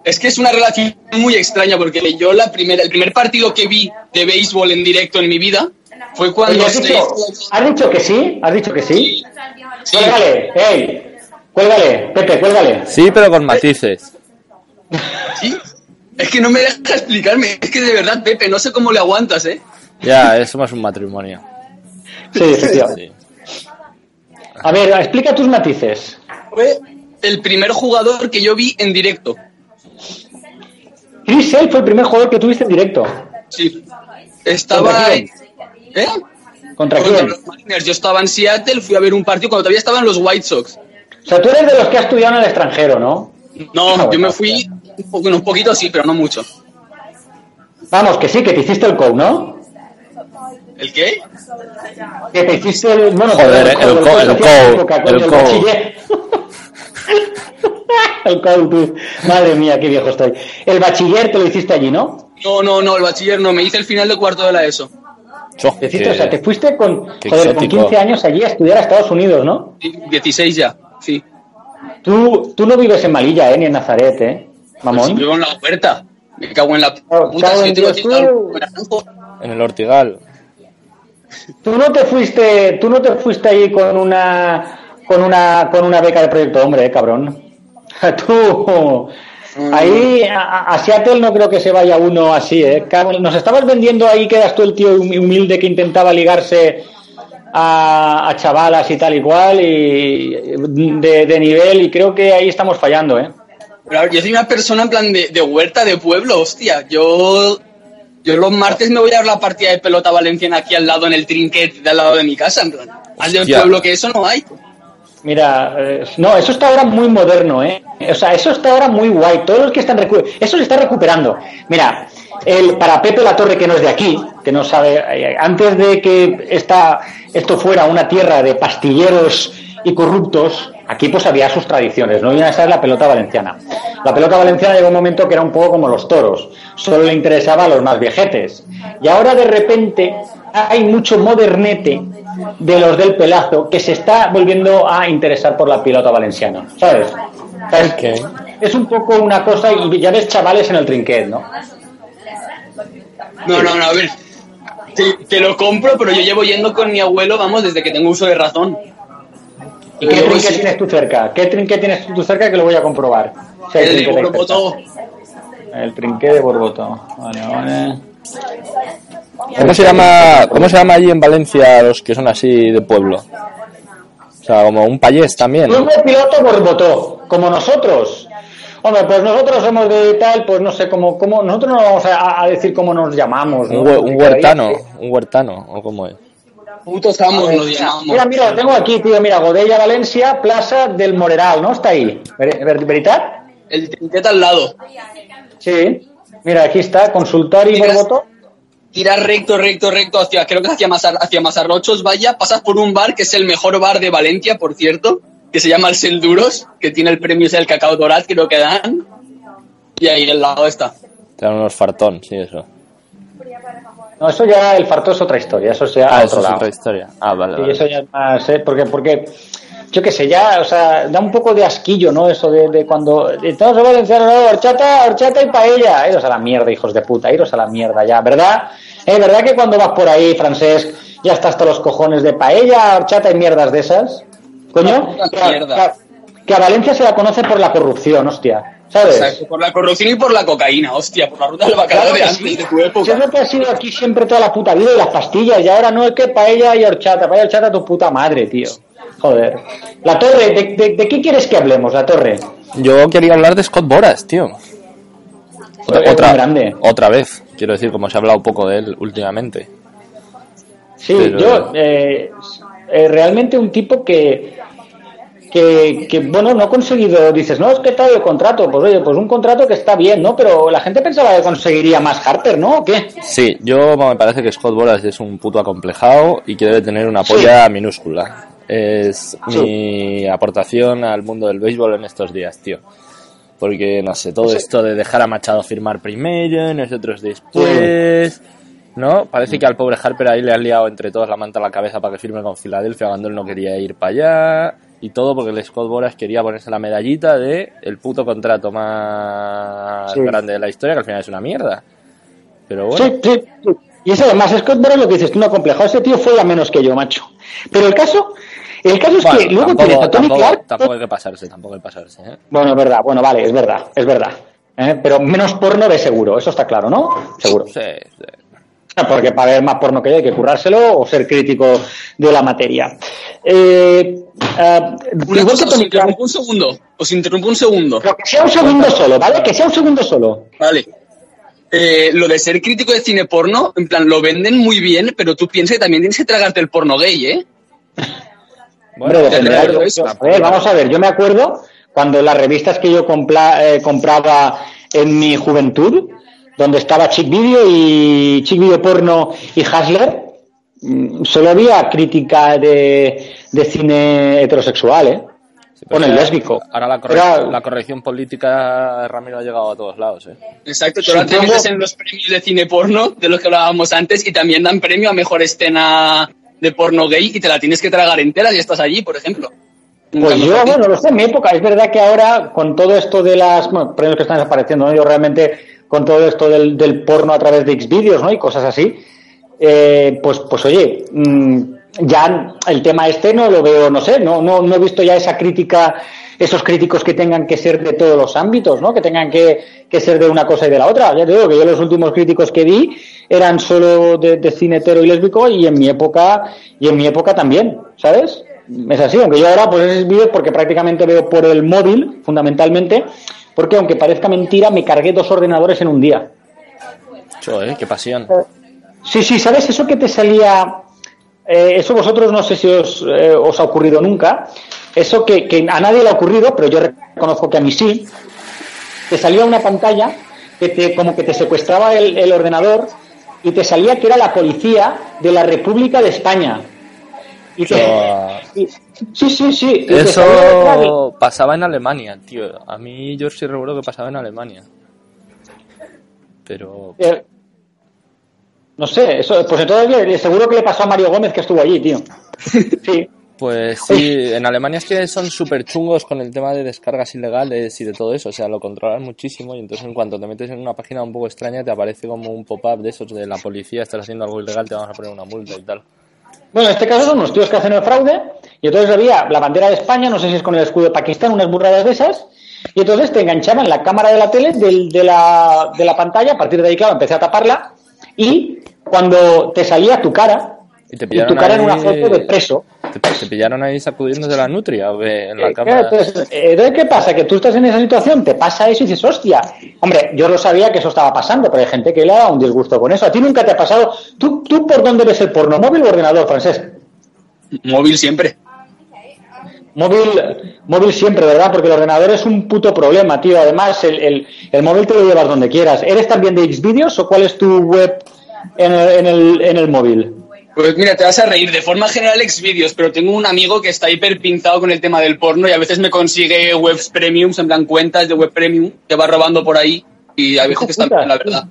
es que es una relación muy extraña porque yo la primera, el primer partido que vi de béisbol en directo en mi vida fue cuando... Oye, ¿has, dicho, has dicho que sí? ¿Has dicho que sí? Sí. Cuélgale, hey, cuélgale, Pepe, cuélgale. Sí, pero con matices. ¿Sí? Es que no me deja explicarme. Es que de verdad, Pepe, no sé cómo le aguantas, ¿eh? Ya, eso más un matrimonio. Sí, efectivamente. Sí. A ver, explica tus matices. Fue el primer jugador que yo vi en directo. Chris Sale fue el primer jugador que tuviste en directo. Sí. Estaba... ¿Contra en- ¿Eh? ¿Contra Contra quién? los Mariners. Yo estaba en Seattle, fui a ver un partido cuando todavía estaban los White Sox. O sea, tú eres de los que ha estudiado en el extranjero, ¿no? No, Ah, yo me fui un, poco, un poquito sí, pero no mucho. Vamos, que sí, que te hiciste el COU, ¿no? ¿El qué? Que te hiciste el... Bueno, Joder, el el época, coño, el bachiller. el tú. Madre mía, qué viejo estoy. El bachiller te lo hiciste allí, ¿no? No, no, no, el bachiller no. Me hice el final de cuarto de la ESO. Te hiciste, o sea, te fuiste con, joder, con exótico. 15 años allí a estudiar a Estados Unidos, ¿no? Sí, 16 ya, sí. Tú, tú no vives en Malilla, ¿eh? Ni en Nazaret, ¿eh? Mamón. si vivo en la puerta. Me cago en la puta. si en el Ortigal. Tú no te fuiste, tú no te fuiste ahí con una con una con una beca de proyecto hombre, eh, cabrón. Tú ahí a, a Seattle no creo que se vaya uno así, eh. Cabrón, Nos estabas vendiendo ahí que eras tú el tío hum- humilde que intentaba ligarse a, a chavalas y tal y cual y de, de nivel y creo que ahí estamos fallando, eh. Pero yo soy una persona en plan de, de huerta de pueblo, hostia. Yo, yo los martes me voy a dar la partida de pelota valenciana aquí al lado en el trinquet de al lado de mi casa. En plan, del Hostia. pueblo que eso no hay. Mira, eh, no, eso está ahora muy moderno, ¿eh? O sea, eso está ahora muy guay. Todos los que están eso se está recuperando. Mira, el, para Pepe La Torre, que no es de aquí, que no sabe, eh, antes de que esta, esto fuera una tierra de pastilleros y corruptos, aquí pues había sus tradiciones, ¿no? Y una de esas es la pelota valenciana. La pelota valenciana llegó un momento que era un poco como los toros, solo le interesaba a los más viejetes. Y ahora de repente hay mucho modernete de los del pelazo que se está volviendo a interesar por la pelota valenciana, ¿sabes? ¿Sabes? Ok. Es un poco una cosa y ya ves chavales en el trinquet, ¿no? No, no, no, a ver. Te, te lo compro, pero yo llevo yendo con mi abuelo, vamos, desde que tengo uso de razón. ¿Y qué sí, tienes tú cerca? ¿Qué trinquet tienes tú cerca que lo voy a comprobar? Si El de Borboto. El trinquet de Borboto. Vale, vale. ¿Cómo se llama, cómo se llama allí en Valencia los que son así de pueblo? O sea, como un payés también. Club de piloto Borbotó, como nosotros. Hombre, pues nosotros somos de tal, pues no sé cómo, cómo nosotros no vamos a, a decir cómo nos llamamos. ¿no? Un, hue- un huertano, un huertano, o cómo es. Putos amos llamamos. Mira, mira, lo tengo aquí, tío, mira, Godella, Valencia, Plaza del Moreral, ¿no? Está ahí. Ver- ver- ¿Veritat? El trinquet al lado. Sí. Mira, aquí está, consultorio y. Borbotó. Tiras recto, recto, recto hacia, creo que hacia, Masar, hacia Masarrochos, vaya, pasas por un bar que es el mejor bar de Valencia, por cierto, que se llama el Selduros, que tiene el premio del cacao dorat, creo que dan. Y ahí al lado está. Te dan unos fartón, sí, eso. No, eso ya, el farto es otra historia, eso sea Ah, eso otro es otra historia. Ah, vale, Sí, vale. eso ya es más, ¿eh? porque, porque, yo qué sé, ya, o sea, da un poco de asquillo, ¿no? Eso de, de cuando estamos en Valencia, no, horchata, horchata y paella. Iros a la mierda, hijos de puta, iros a la mierda ya, ¿verdad? ¿Eh? ¿Verdad que cuando vas por ahí, Francesc, ya estás hasta los cojones de paella, horchata y mierdas de esas? ¿Coño? Que a- que a Valencia se la conoce por la corrupción, hostia. ¿Sabes? Exacto, por la corrupción y por la cocaína, hostia, por la ruta del bacalao Claro de antes sí. de tu Si es época. lo que ha sido aquí siempre toda la puta vida y las pastillas. Y ahora no es que paella y horchata. Paella y horchata tu puta madre, tío. Joder. La torre, ¿de, de, de qué quieres que hablemos, la torre? Yo quería hablar de Scott Boras, tío. Otra, grande. otra vez, quiero decir, como se ha hablado poco de él últimamente. Sí, Pero- yo, eh, eh, realmente un tipo que, que, que, bueno, no ha conseguido, dices, no, es que tal el contrato, pues oye, pues un contrato que está bien, ¿no? Pero la gente pensaba que conseguiría más Harper, ¿no? ¿O qué? Sí, yo me parece que Scott Boras es un puto acomplejado y que debe tener una polla minúscula. Es Sí. mi aportación al mundo del béisbol en estos días, tío. Porque, no sé, todo esto de dejar a Machado firmar primero, nosotros después... ¿No? Parece que al pobre Harper ahí le han liado entre todos la manta a la cabeza para que firme con Filadelfia cuando él no quería ir para allá. Y todo porque el Scott Boras quería ponerse la medallita de el puto contrato más Sí. grande de la historia, que al final es una mierda. Pero bueno. Sí, sí, sí. Y eso además, Scott Boras lo que dices, tú no complejo, ese tío fue a menos que yo, macho. Pero el caso, el caso es Bueno, que luego tampoco, a Tony tampoco- Clark. tampoco hay que pasarse, tampoco hay que pasarse. ¿eh? Bueno, es verdad, bueno, vale, es verdad, es verdad. ¿eh? Pero menos porno de seguro, eso está claro, ¿no? Seguro. Sí, sí. Porque para ver más porno que yo hay que currárselo o ser crítico de la materia. Eh, eh, Una igual cosa, que os Tony Clark, interrumpo un segundo. Os interrumpo un segundo. pero que sea un segundo solo, ¿vale? Que sea un segundo solo. Vale. Eh, lo de ser crítico de cine porno, en plan, lo venden muy bien, pero tú piensas que también tienes que tragarte el porno gay, ¿eh? Hombre, dependerá de- eso. a ver, vamos a ver, yo me acuerdo cuando las revistas que yo compla- eh, compraba en mi juventud, donde estaba Chick Video y Chick Video Porno y Hasler, mm, solo había crítica de, de cine heterosexual, ¿eh? Sí, Bueno, el lésbico. Ahora la, corre- Era- la corrección política, Ramiro, ha llegado a todos lados. ¿eh? Exacto, tú ahora te Supongo- metes en los premios de cine porno, de los que hablábamos antes, y también dan premio a mejor escena de porno gay y te la tienes que tragar entera si estás allí, por ejemplo. Pues yo, bueno, lo sé, en mi época. Es verdad que ahora, con todo esto de las bueno, premios que están desapareciendo, ¿no? yo realmente, con todo esto del, del porno a través de Xvideos ¿no? y cosas así, eh, pues, pues oye, mm, ya el tema este no lo veo, no sé, no, no, no he visto ya esa crítica, esos críticos que tengan que ser de todos los ámbitos, ¿no? que tengan que, que ser de una cosa y de la otra. Ya te digo que yo los últimos críticos que vi eran solo de, de cine hetero y lésbico y en mi época, y en mi época también, ¿sabes? Es así, aunque yo ahora pues esos vídeos porque prácticamente veo por el móvil, fundamentalmente, porque aunque parezca mentira, me cargué dos ordenadores en un día. Cho, ¿eh? Qué pasión. Sí, sí, ¿sabes? Eso que te salía, eh, eso vosotros no sé si os, eh, os ha ocurrido nunca, eso que, que a nadie le ha ocurrido, pero yo reconozco que a mí sí, te salía una pantalla que te, como que te secuestraba el, el ordenador y te salía que era la policía de la República de España. Y y- sí, sí, sí. Eso pasaba en Alemania, tío. A mí yo sí recuerdo que pasaba en Alemania. Pero... Eh, no sé, eso, pues entonces seguro que le pasó a Mario Gómez que estuvo allí, tío. Sí. Pues sí, en Alemania es que son súper chungos con el tema de descargas ilegales y de todo eso, o sea, lo controlan muchísimo y entonces en cuanto te metes en una página un poco extraña te aparece como un pop-up de esos de la policía, estás haciendo algo ilegal, te vamos a poner una multa y tal. Bueno, en este caso son unos tíos que hacen el fraude y entonces había la bandera de España, no sé si es con el escudo de Pakistán, unas burradas de esas, y entonces te enganchaban la cámara de la tele del- de, la, de la pantalla, a partir de ahí, claro, empecé a taparla, y cuando te salía tu cara, Y te y pillaron tu cara ahí, en una foto de preso, ¿Te, te pillaron ahí sacudiéndose la nutria o en la Eh, cámara? entonces, eh, entonces, ¿qué pasa? Que tú estás en esa situación, te pasa eso y dices, hostia. Hombre, yo lo sabía que eso estaba pasando, pero hay gente que le da un disgusto con eso. ¿A ti nunca te ha pasado? ¿Tú, tú por dónde ves el porno? ¿Móvil o ordenador, francés? Móvil siempre. Móvil, móvil siempre, ¿verdad? Porque el ordenador es un puto problema, tío. Además, el, el, el móvil te lo llevas donde quieras. ¿Eres también de Xvideos o cuál es tu web en el, en el, en el móvil? Pues mira, te vas a reír. De forma general, Xvideos, pero tengo un amigo que está hiper pinzado con el tema del porno y a veces me consigue webs premiums, en plan cuentas de web premium, que va robando por ahí y a veces Hijo que están bien, la verdad.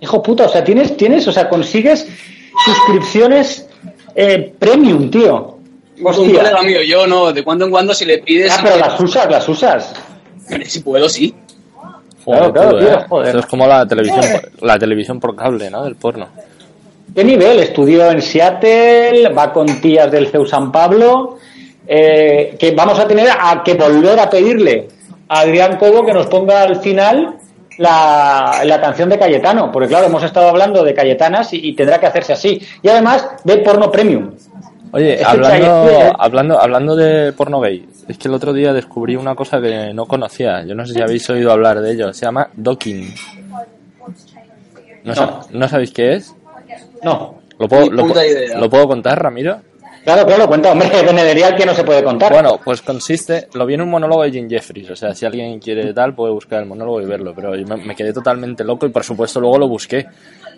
Hijo puta, o sea, tienes, tienes, o sea, consigues suscripciones eh, premium, tío. Pues un Hostia. colega mío, yo no, de cuando en cuando si le pides... Ah, pero las usas, las usas. Si puedo, sí. Joder, claro, tío, ¿eh? joder. Eso es como la televisión, por- la televisión por cable, ¿no? Del porno. ¿Qué nivel? Estudió en Seattle, va con tías del CEU San Pablo, eh, que vamos a tener a que volver a pedirle a Adrián Cobo que nos ponga al final la, la canción de Cayetano, porque claro, hemos estado hablando de Cayetanas y, y tendrá que hacerse así. Y además de porno premium. Oye, hablando, hablando, hablando de porno gay, es que el otro día descubrí una cosa que no conocía. Yo no sé si habéis oído hablar de ello. Se llama docking. ¿No, ¿no sabéis qué es? No. ¿Lo puedo, lo, puta pu- idea. ¿Lo puedo contar, Ramiro? Claro, claro, cuenta, hombre, en el Erial que no se puede contar. Bueno, pues consiste, lo vi en un monólogo de Jim Jeffries, o sea, si alguien quiere tal, puede buscar el monólogo y verlo, pero yo me, me quedé totalmente loco y por supuesto luego lo busqué.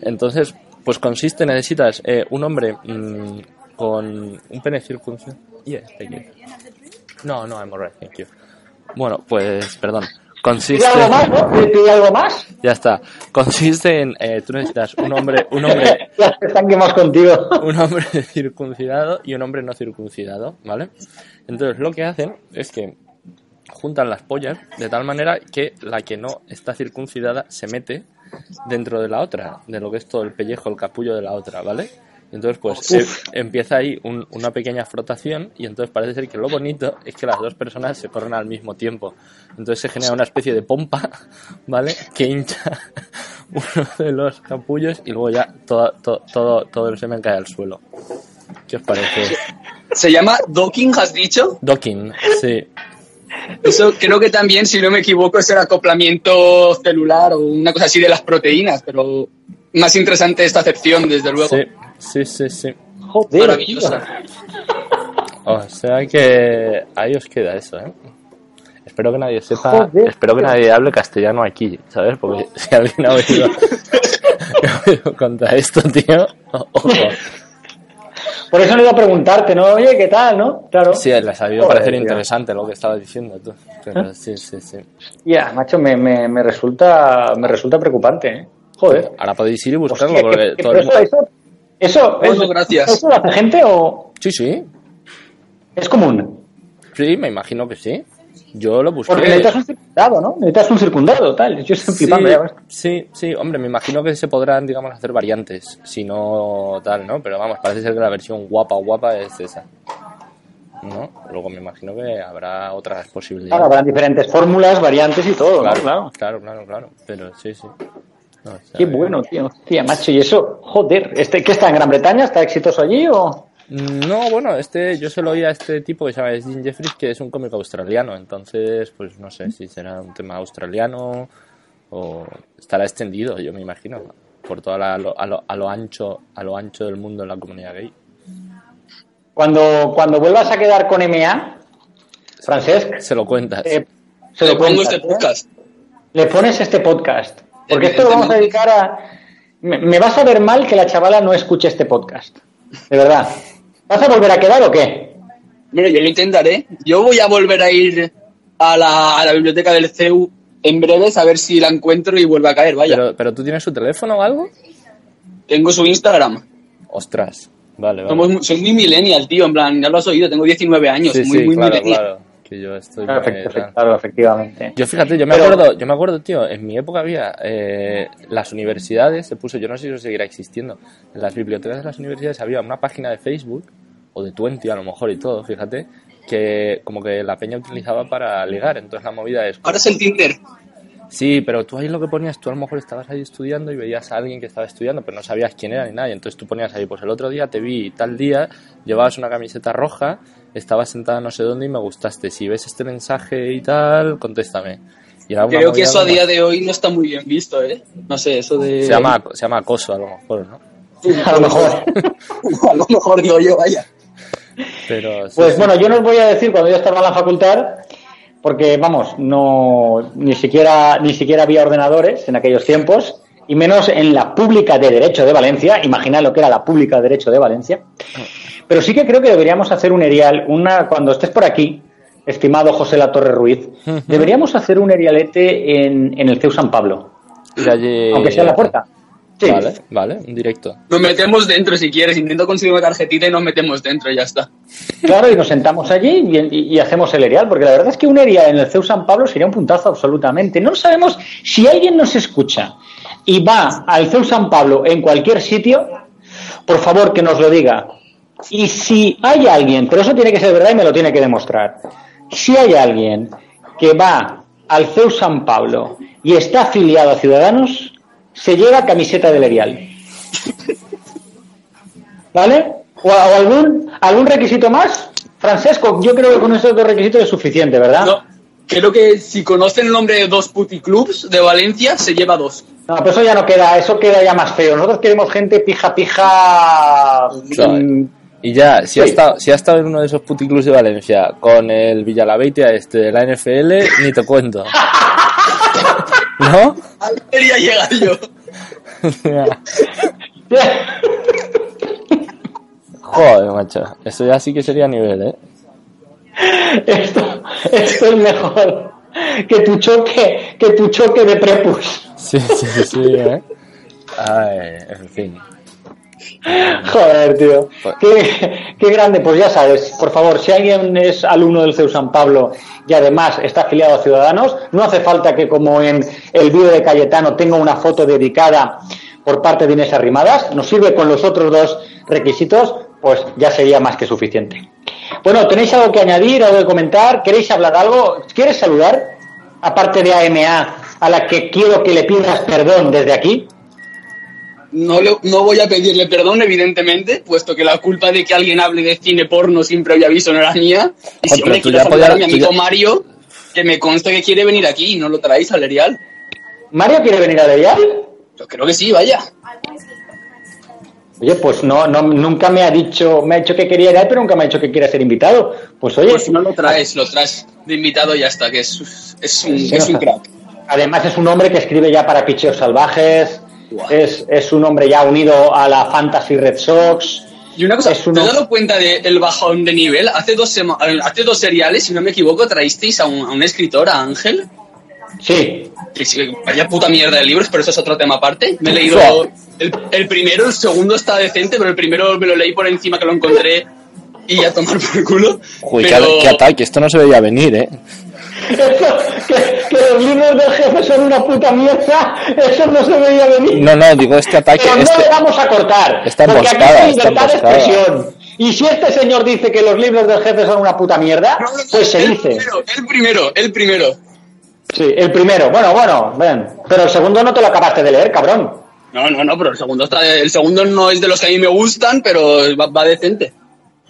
Entonces, pues consiste, necesitas eh, un hombre mm, con un pene circuncidado. Yeah, thank you. No, no, I'm alright, thank you. Bueno, pues, perdón. Consiste... ¿Pide algo más, no? ¿Pide- ¿Pide algo más? Ya está. Consiste en, eh, tú necesitas un hombre, un hombre están quemados contigo. un hombre circuncidado y un hombre no circuncidado, ¿vale? Entonces lo que hacen es que juntan las pollas de tal manera que la que no está circuncidada se mete dentro de la otra, de lo que es todo el pellejo, el capullo de la otra, ¿vale? Entonces, pues eh, empieza ahí un- una pequeña frotación y entonces parece ser que lo bonito es que las dos personas se corren al mismo tiempo. Entonces se genera una especie de pompa, ¿vale? Que hincha uno de los capullos y luego ya todo, todo, todo, todo el semen cae al suelo. ¿Qué os parece? Se llama docking, has dicho. Docking, sí. Eso creo que también, si no me equivoco, es el acoplamiento celular o una cosa así de las proteínas, pero más interesante esta acepción, desde luego. Sí, sí, sí, sí. Joder, Maravillosa. O sea que ahí os queda eso, ¿eh? Espero que nadie sepa, Joder, espero que nadie hable castellano aquí, ¿sabes? Porque si alguien ha oído, ha oído contar esto, tío, ojo. Por eso le iba a preguntarte, ¿no? Oye, ¿qué tal, no? Claro. Sí, les ha Joder, parecer tío. interesante lo que estabas diciendo tú. Pero sí, sí, sí. Ya, macho, me, me, me resulta me resulta preocupante, ¿eh? Joder. Ahora podéis ir y buscarlo Hostia, porque que- que- todo pero el mundo... eso, eso, Bueno, eso- gracias. ¿eso lo hace gente o Sí, sí, es común? sí, me imagino que sí. Yo lo busqué. Porque necesitas un circundado, ¿no? Necesitas un circundado, tal. Yo estoy Sí, flipando ya. ves. sí, sí, hombre, me imagino que se podrán, digamos, hacer variantes, si no tal, ¿no? Pero vamos, parece ser que la versión guapa guapa es esa. ¿No? Luego me imagino que habrá otras Claro, posibilidades. habrán diferentes fórmulas, variantes y todo, ¿no? Claro, Claro. claro, claro, claro, Pero sí, sí. No, Qué bueno, tío. Hostia, macho, y eso, joder, este, ¿qué está en Gran Bretaña? ¿Está exitoso allí o...? No, bueno, este, yo se lo oí a este tipo que se llama Jim Jeffries, que es un cómico australiano, entonces, pues no sé si será un tema australiano o estará extendido, yo me imagino, por toda la, a, lo, a, lo, a lo ancho, a lo ancho del mundo en la comunidad gay. Cuando, cuando vuelvas a quedar con MA, Francesc, Se lo cuentas. eh, se Le lo pongo cuentas, este ¿eh? podcast. Le pones este podcast. Porque esto lo vamos a dedicar a... Me, me vas a ver mal que la chavala no escuche este podcast. De verdad. ¿Vas a volver a quedar o qué? Bueno, yo lo intentaré. Yo voy a volver a ir a la, a la biblioteca del CEU en breves a ver si la encuentro y vuelve a caer, vaya. Pero, pero tú tienes su teléfono o algo? Tengo su Instagram. Ostras. Vale, vale. Somos, muy- soy muy millennial, tío. En plan, ya lo has oído, tengo 19 años. sí, muy, sí, muy claro, millennial. claro. Que yo estoy... Claro, efect- tal. claro, efectivamente. Yo fíjate, yo me Pero- acuerdo, yo me acuerdo, tío, en mi época había eh, las universidades, se puso, yo no sé si eso seguirá existiendo, en las bibliotecas de las universidades había una página de Facebook, o de Twenty a lo mejor y todo, fíjate, que como que la peña utilizaba para ligar, entonces la movida es... Ahora es el Tinder. Sí, pero tú ahí lo que ponías, tú a lo mejor estabas ahí estudiando y veías a alguien que estaba estudiando, pero no sabías quién era ni nada. y Entonces tú ponías ahí, pues el otro día te vi tal día, llevabas una camiseta roja, estabas sentada no sé dónde y me gustaste. Si ves este mensaje y tal, contéstame. Y Creo que eso a día de hoy no está muy bien visto, ¿eh? No sé, eso de... Se llama, se llama acoso a lo mejor, ¿no? A lo mejor. a lo mejor digo yo, vaya. Pero sí, Pues bueno, yo no os voy a decir cuando yo estaba en la facultad, porque vamos, no ni siquiera ni siquiera había ordenadores en aquellos tiempos, y menos en la pública de Derecho de Valencia. Imaginad lo que era la pública de Derecho de Valencia. Pero sí que creo que deberíamos hacer un erial, una cuando estés por aquí, estimado José La Torre Ruiz, deberíamos hacer un erialete en, en el CEU San Pablo, aunque sea en la puerta. Sí. Vale, vale, un directo. Nos metemos dentro si quieres. Intento conseguir una tarjetita y nos metemos dentro y ya está. Claro, y nos sentamos allí y, y- y hacemos el erial, porque la verdad es que un erial en el CEU San Pablo sería un puntazo absolutamente. No sabemos si alguien nos escucha y va al CEU San Pablo en cualquier sitio, por favor que nos lo diga. Y si hay alguien, pero eso tiene que ser verdad y me lo tiene que demostrar, si hay alguien que va al CEU San Pablo y está afiliado a Ciudadanos, se lleva camiseta del erial. ¿Vale? ¿O, o algún, algún requisito más? Francesco, yo creo que con esos dos requisitos es suficiente, ¿verdad? No, creo que si conocen el nombre de dos puticlubs de Valencia, se lleva dos. No, pero eso ya no queda, eso queda ya más feo. Nosotros queremos gente pija, pija, mm, Y ya, si, ha Sí. estado, si ha estado en uno de esos puticlubs de Valencia con el Villalabeitia este de la NFL, ni te cuento. ¿No? Quería llegar yo. Joder, macho. Eso ya sí que sería nivel, ¿eh? Esto, esto es mejor que tu choque, que tu choque de prepus. Sí, sí, sí, sí, ¿eh? Ay, en fin. Joder, tío. Qué, qué grande. Pues ya sabes, por favor, si alguien es alumno del CEU San Pablo y además está afiliado a Ciudadanos, no hace falta que como en el vídeo de Cayetano tenga una foto dedicada por parte de Inés Arrimadas. Nos sirve con los otros dos requisitos, pues ya sería más que suficiente. Bueno, ¿tenéis algo que añadir, algo que comentar? ¿Queréis hablar algo? ¿Quieres saludar? Aparte de AMA, a la que quiero que le pidas perdón desde aquí. No, le- no voy a pedirle perdón, evidentemente, puesto que la culpa de que alguien hable de cine porno sin previo aviso no era mía. Y si Hombre, quiero saludar a mi amigo ya- Mario, que me consta que quiere venir aquí y no lo traéis al Erial. ¿Mario quiere venir a Levial? Yo creo que sí, vaya. Oye, pues no, no, nunca me ha dicho, me ha dicho que quería ir a pero nunca me ha dicho que quiera ser invitado. Pues oye, Pues si no lo traes, lo traes de invitado y ya está, que es, es un, Sí, es un crack. además es un hombre que escribe ya para Picheos Salvajes, es, es un hombre ya unido a la Fantasy Red Sox. Y una cosa, Es ¿te uno- has dado cuenta del bajón de nivel? Hace dos, sema- eh, hace dos seriales, si no me equivoco, traísteis a un, a un escritor, a Ángel. Sí, Que vaya puta mierda de libros, pero eso es otro tema aparte. Me he leído el, el primero, el segundo está decente, pero el primero me lo leí por encima que lo encontré y a tomar por culo. Uy, pero, qué, qué ataque. Esto no se veía venir, ¿eh? Eso, que, que los libros del jefe son una puta mierda, eso no se veía venir. No, no, digo este ataque. Pero no le vamos a cortar. Está porque aquí hay está libertad de expresión. Y si este señor dice que los libros del jefe son una puta mierda, No, no, no, pues se el dice. Primero, el primero, el primero. Sí, el primero. Bueno, bueno, ven. Pero el segundo no te lo acabaste de leer, cabrón. No, no, no, pero el segundo, está, el segundo no es de los que a mí me gustan, pero va, va decente.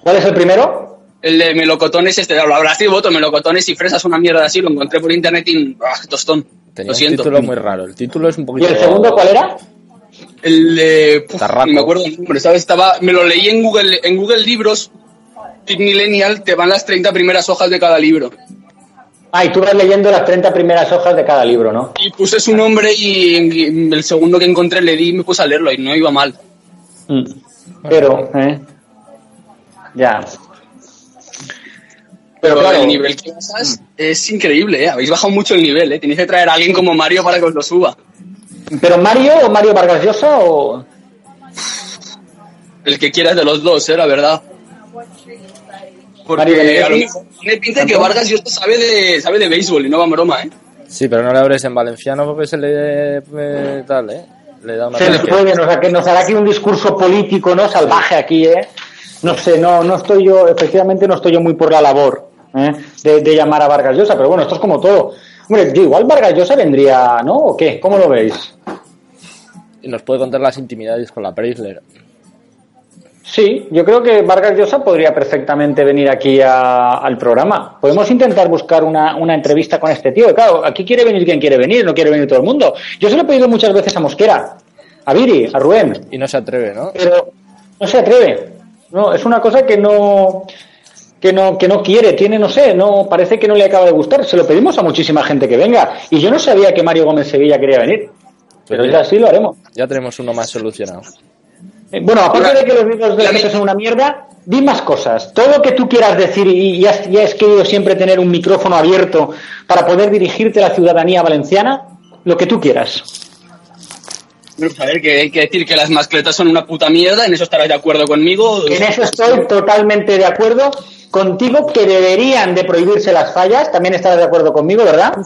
¿Cuál es el primero? El de melocotones, este, lo habrás sido voto, melocotones y fresas, una mierda así, lo encontré por internet y... ¡ah, tostón! tenía lo un siento. título muy raro. El título es un ¿Y poquito... el segundo cuál era? El de... puf, ni me acuerdo el nombre, ¿sabes? Estaba, me lo leí en Google, en Google Libros, Tip Millennial, te van las 30 primeras hojas de cada libro. Ah, y tú vas leyendo las 30 primeras hojas de cada libro, ¿no? Y puse su nombre y, y el segundo que encontré le di y me puse a leerlo y no iba mal. Mm. Pero, ¿eh? Ya. Pero claro. el nivel que basas es increíble, ¿eh? Habéis bajado mucho el nivel, ¿eh? Tenéis que traer a alguien como Mario para que os lo suba. ¿Pero Mario o Mario Vargas Llosa o...? El que quieras de los dos, ¿eh? La verdad. Porque Mario a lo mejor tiene pinta que Vargas Llosa sabe de, sabe de béisbol y no va en broma, ¿eh? Sí, pero no le abres en valenciano porque se le... eh, tal, ¿eh? Le da una... Se les puede, nos, que nos hará aquí un discurso político, ¿no? Salvaje aquí, ¿eh? No sé, no, no estoy yo, efectivamente no estoy yo muy por la labor ¿eh? de, de llamar a Vargas Llosa, pero bueno, esto es como todo. Hombre, igual Vargas Llosa vendría, ¿no? ¿O qué? ¿Cómo lo veis? Nos puede contar las intimidades con la Preisler. Sí, yo creo que Vargas Llosa podría perfectamente venir aquí a- al programa. Podemos intentar buscar una, una entrevista con este tío. Claro, aquí quiere venir quien quiere venir, no quiere venir todo el mundo. Yo se lo he pedido muchas veces a Mosquera, a Viri, a Rubén, Y no se atreve, ¿no? pero no se atreve. No, es una cosa que no que no que no quiere, tiene no sé, no parece que no le acaba de gustar. Se lo pedimos a muchísima gente que venga y yo no sabía que Mario Gómez Sevilla quería venir. Pero ya sí lo haremos. Ya tenemos uno más solucionado. Eh, Bueno, aparte de que los libros de jefe son una mierda, di más cosas. Todo lo que tú quieras decir y y has, y has querido siempre tener un micrófono abierto para poder dirigirte a la ciudadanía valenciana, lo que tú quieras. Bueno, pues a ver, que hay que decir que las mascletas son una puta mierda, en eso estarás de acuerdo conmigo. En eso estoy totalmente de acuerdo contigo que deberían de prohibirse las fallas. También estarás de acuerdo conmigo, ¿verdad?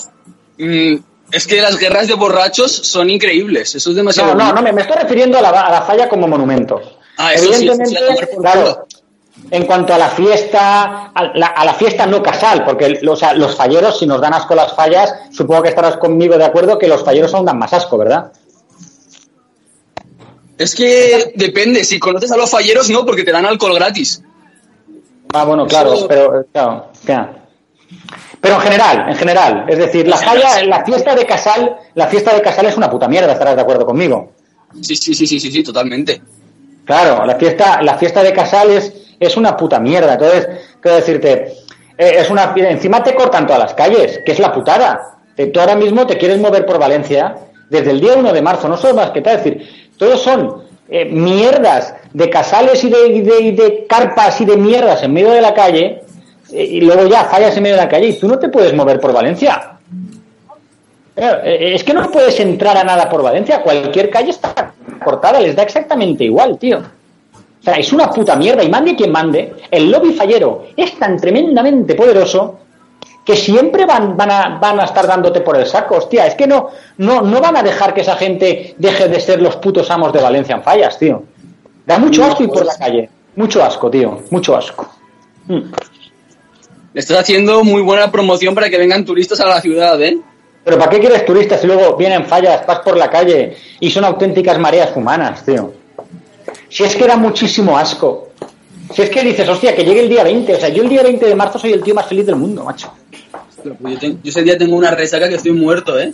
Mm, es que las guerras de borrachos son increíbles, eso es demasiado... No, no, no, me, me estoy refiriendo a la, a la falla como monumento. Ah, eso sí, eso sí, a tomar por claro, en cuanto a la fiesta, a la, a la fiesta no casal, porque sea, los falleros, si nos dan asco las fallas, supongo que estarás conmigo de acuerdo que los falleros aún dan más asco, ¿verdad? Es que depende, si conoces a los falleros no, porque te dan alcohol gratis. Ah, bueno, claro, Eso- pero claro, claro. Pero en general, en general, es decir, la falla, la fiesta de casal, la fiesta de casal es una puta mierda, estarás de acuerdo conmigo. Sí, sí, sí, sí, sí, sí, totalmente. Claro, la fiesta, la fiesta de Casales es una puta mierda. Entonces, quiero decirte, eh, es una encima te cortan todas las calles, que es la putada. Eh, Tú ahora mismo te quieres mover por Valencia desde el día 1 de marzo, no solo más que tal, es decir, todos son eh, mierdas de casales y de, de- carpas y de mierdas en medio de la calle, eh, y luego ya fallas en medio de la calle y tú no te puedes mover por Valencia. Eh, Es que no puedes entrar a nada por Valencia, cualquier calle está cortada, les da exactamente igual, tío. O sea, es una puta mierda y mande quien mande, el lobby fallero es tan tremendamente poderoso que siempre van, van, a, van a estar dándote por el saco, hostia, es que no, no, no van a dejar que esa gente deje de ser los putos amos de Valencia en fallas, tío. Da mucho asco ir por la calle, mucho asco, tío, mucho asco. Mm. Le estás haciendo muy buena promoción para que vengan turistas a la ciudad, ¿eh? Pero ¿para qué quieres turistas si luego vienen fallas, vas por la calle y son auténticas mareas humanas, tío? Si es que da muchísimo asco. Si es que dices, hostia, que llegue el día 20. O sea, yo el día 20 de marzo soy el tío más feliz del mundo, macho. Yo, ten- yo ese día tengo una resaca que estoy muerto, ¿eh?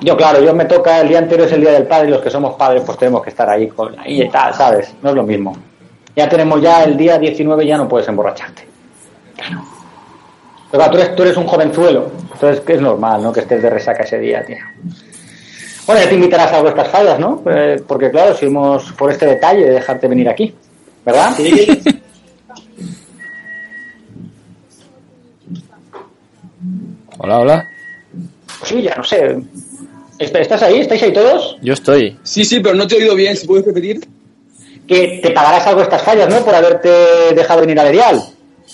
Yo, claro, yo me toca, el día anterior es el día del padre y los que somos padres pues tenemos que estar ahí, con, ahí y tal, ¿sabes? No es lo mismo. Ya tenemos ya el día 19, ya no puedes emborracharte. Claro. Pero claro, tú eres, tú eres un jovenzuelo, entonces es normal, ¿no? Que estés de resaca ese día, tío. Bueno, ya te invitarás a vuestras fallas, ¿no? Eh, porque claro, si hemos por este detalle de dejarte venir aquí, ¿verdad? Hola, hola. Sí, ya no sé. ¿Est- ¿Estás ahí? ¿Estáis ahí todos? Yo estoy. Sí, sí, pero no te he oído bien. ¿Si puedes repetir? que te pagarás algo estas fallas, ¿no? Por haberte dejado venir a Verial.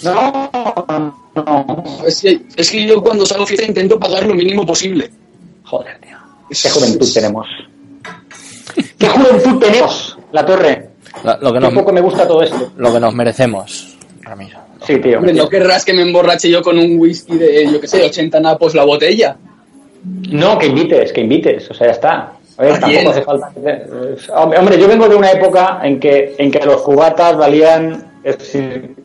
No, no. Es que, es que yo cuando salgo fiesta intento pagar lo mínimo posible. Joder, tío. Qué juventud tenemos. ¿Qué juventud tenemos? La torre. Lo, lo que Un poco nos, me gusta todo esto. lo que nos merecemos, Ramiro. Sí, tío. Hombre, no querrás que me emborrache yo con un whisky de, yo qué sé, 80 napos la botella. No, que invites, que invites. O sea, ya está. A ver, ¿A tampoco hace falta. Hombre, yo vengo de una época en que, en que los cubatas valían es decir,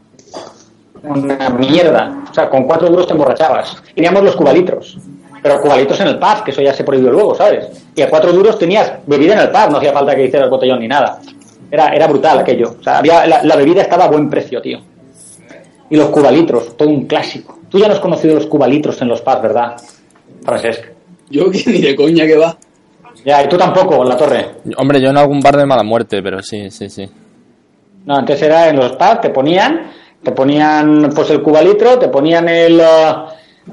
una mierda. O sea, con cuatro duros te emborrachabas. Teníamos los cubalitros. Pero cubalitros en el pub, que eso ya se prohibió luego, ¿sabes? Y a cuatro duros tenías bebida en el pub, no hacía falta que hicieras botellón ni nada. Era, era brutal aquello. O sea, había, la, la bebida estaba a buen precio, tío. Y los cubalitros, todo un clásico. Tú ya no has conocido los cubalitros en los pubs, ¿verdad, Francesc? Yo que ni de coña que va. Ya, y tú tampoco, en la torre. Hombre, yo en algún bar de mala muerte, pero sí, sí, sí. No, antes era en los pubs, te ponían, te ponían pues el cubalitro, te ponían el, eh,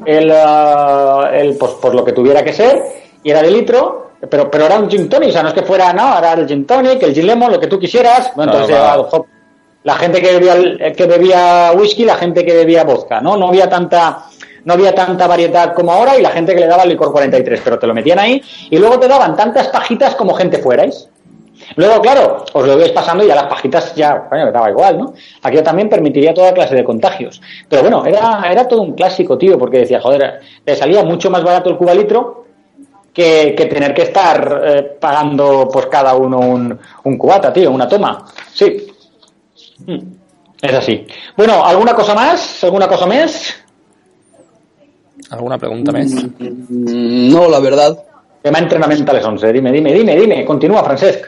el, eh, el pues, pues lo que tuviera que ser, y era de litro, pero, pero era un gin tonic, o sea, no es que fuera, no, era el gin tonic, el gin lemon, lo que tú quisieras, bueno, entonces Claro, era, la gente que bebía, el- que bebía whisky, la gente que bebía vodka, ¿no? No había tanta, no había tanta variedad como ahora y la gente que le daba el licor 43, pero te lo metían ahí y luego te daban tantas pajitas como gente fuerais. Luego, claro, os lo veis pasando y ya las pajitas ya, coño, me daba igual, ¿no? Aquello también permitiría toda clase de contagios. Pero bueno, era, era todo un clásico, tío, porque decía, joder, te salía mucho más barato el cubalitro que, que tener que estar eh, pagando pues cada uno un, un cubata, tío, una toma. Sí. Mm, Es así. Bueno, ¿alguna cosa más? ¿Alguna cosa más? ¿Alguna pregunta más? Mm, No, la verdad. Tema entrenamiento a las 11. Dime, dime, dime, dime. Continúa, Francesc.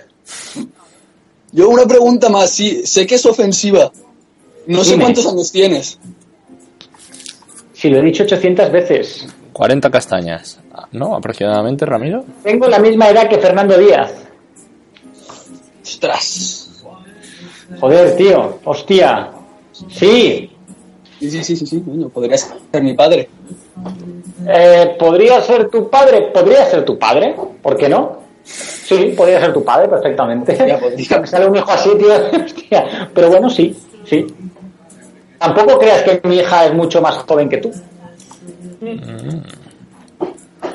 Yo una pregunta más. Sí, sé que es ofensiva. No sé cuántos años tienes. Si lo he dicho 800 veces. 40 castañas. ¿No? Aproximadamente, Ramiro. Tengo la misma edad que Fernando Díaz. Ostras. Joder, tío. Hostia. Sí. Sí, sí, sí, sí, sí. Coño, podrías ser mi padre. Eh, ¿Podría ser tu padre? ¿Podría ser tu padre? ¿Por qué no? Sí, podría ser tu padre perfectamente. Ya, podría. Me sale un hijo así, tío. Hostia. Pero bueno, sí, sí. Tampoco creas que mi hija es mucho más joven que tú.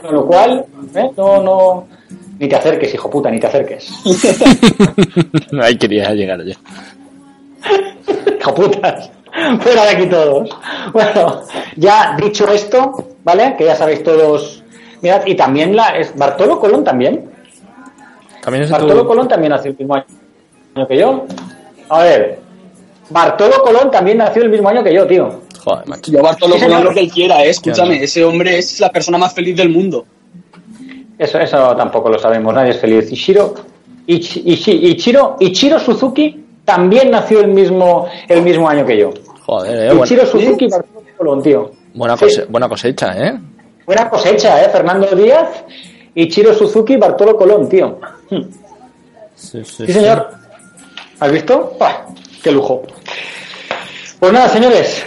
Con lo cual, ¿eh? no, no. Ni te acerques, hijo puta, ni te acerques. Ahí quería llegar yo. Hijo putas. Fuera de aquí todos. Bueno, ya dicho esto, ¿vale? Que ya sabéis todos. Mirad, y también la. Es Bartolo Colón también. También es Bartolo tu... Colón también nació el mismo año que yo. A ver. Bartolo Colón también nació el mismo año que yo, tío. Joder, macho. Yo Bartolo Colón lo que él quiera, eh. Escúchame, ese hombre es la persona más feliz del mundo. Eso, eso tampoco lo sabemos, nadie es feliz. Y Shiro, Ichi- Ichi- Ichiro, Ichiro Suzuki también nació el mismo, el mismo año que yo. Joder, eh, Ichiro buena, Suzuki y Bartolo Colón, tío. buena, Sí. cose- buena cosecha, ¿eh? Buena cosecha, ¿eh? Fernando Díaz, Ichiro Suzuki y Bartolo Colón, tío. Sí, sí, Sí, señor. ¿Has visto? ¡Buah! ¡Qué lujo! Pues nada, señores.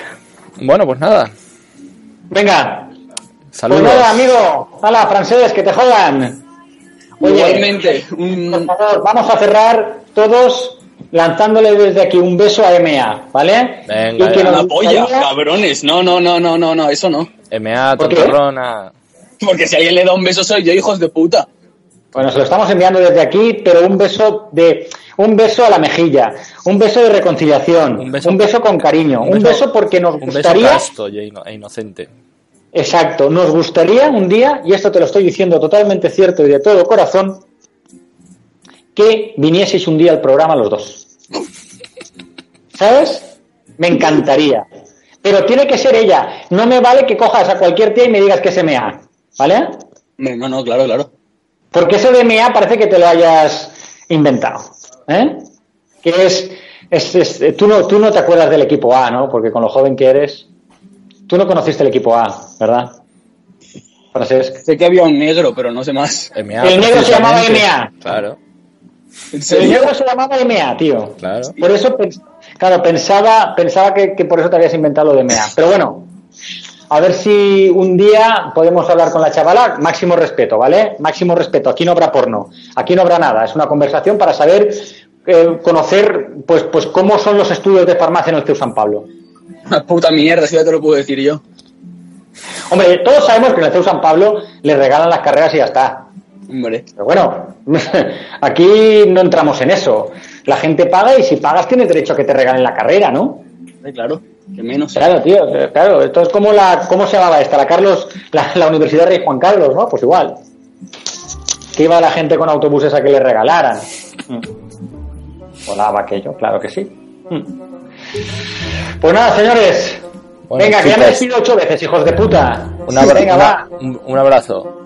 Bueno, pues nada. Venga. Saludos. Pues nada, amigo. Hala, francés, que te jodan. Oye, Igualmente, por favor, vamos a cerrar todos lanzándole desde aquí un beso a MA, ¿vale? Venga, Y que nos polla, gustaría- cabrones. No, no, no, no, no, no, eso no. MA, ¿Por tontorrona. Porque si alguien le da un beso soy yo, hijos de puta. Bueno, se lo estamos enviando desde aquí, pero un beso de un beso a la mejilla, un beso de reconciliación, Un un beso- con cariño, un beso, porque nos Un beso gustaría, casto e inocente. Exacto, nos gustaría un día, y esto te lo estoy diciendo totalmente cierto y de todo corazón, que vinieseis un día al programa los dos. ¿Sabes? Me encantaría. Pero tiene que ser ella. No me vale que cojas a cualquier tía y me digas que se mea. ¿Vale? No, no, claro, claro. Porque eso de MEA parece que te lo hayas inventado. ¿eh? Que es, es- es- tú, no, tú no te acuerdas del equipo A, ¿no? Porque con lo joven que eres, tú no conociste el equipo A, ¿verdad? Francesc. Sé que había un negro, pero no sé más. MA, El negro se llamaba. MA. Claro, ¿En El negro se llamaba MEA, tío. claro. Por eso, claro, pensaba, pensaba que, que por eso te habías inventado lo de MEA. Pero bueno, a ver si un día podemos hablar con la chavala. Máximo respeto, ¿vale? Máximo respeto. Aquí no habrá porno. Aquí no habrá nada. Es una conversación para saber, eh, conocer, pues, pues cómo son los estudios de farmacia en el CEU San Pablo. Una puta mierda, si ya te lo puedo decir yo. Hombre, todos sabemos que en el CEU San Pablo le regalan las carreras y ya está. Hombre. Pero bueno, aquí no entramos en eso. La gente paga y si pagas tienes derecho a que te regalen la carrera, ¿no? Eh, Claro, que menos. Claro, tío, claro. Esto es como la, ¿cómo se llamaba esta? La Carlos, la, la Universidad Rey Juan Carlos, ¿no? Pues igual. Que iba la gente con autobuses a que le regalaran. Mm. Volaba aquello, claro que sí. Pues nada, señores. Bueno, Venga, que ya me despido ocho veces, hijos de puta. Venga, una- va. un- un abrazo.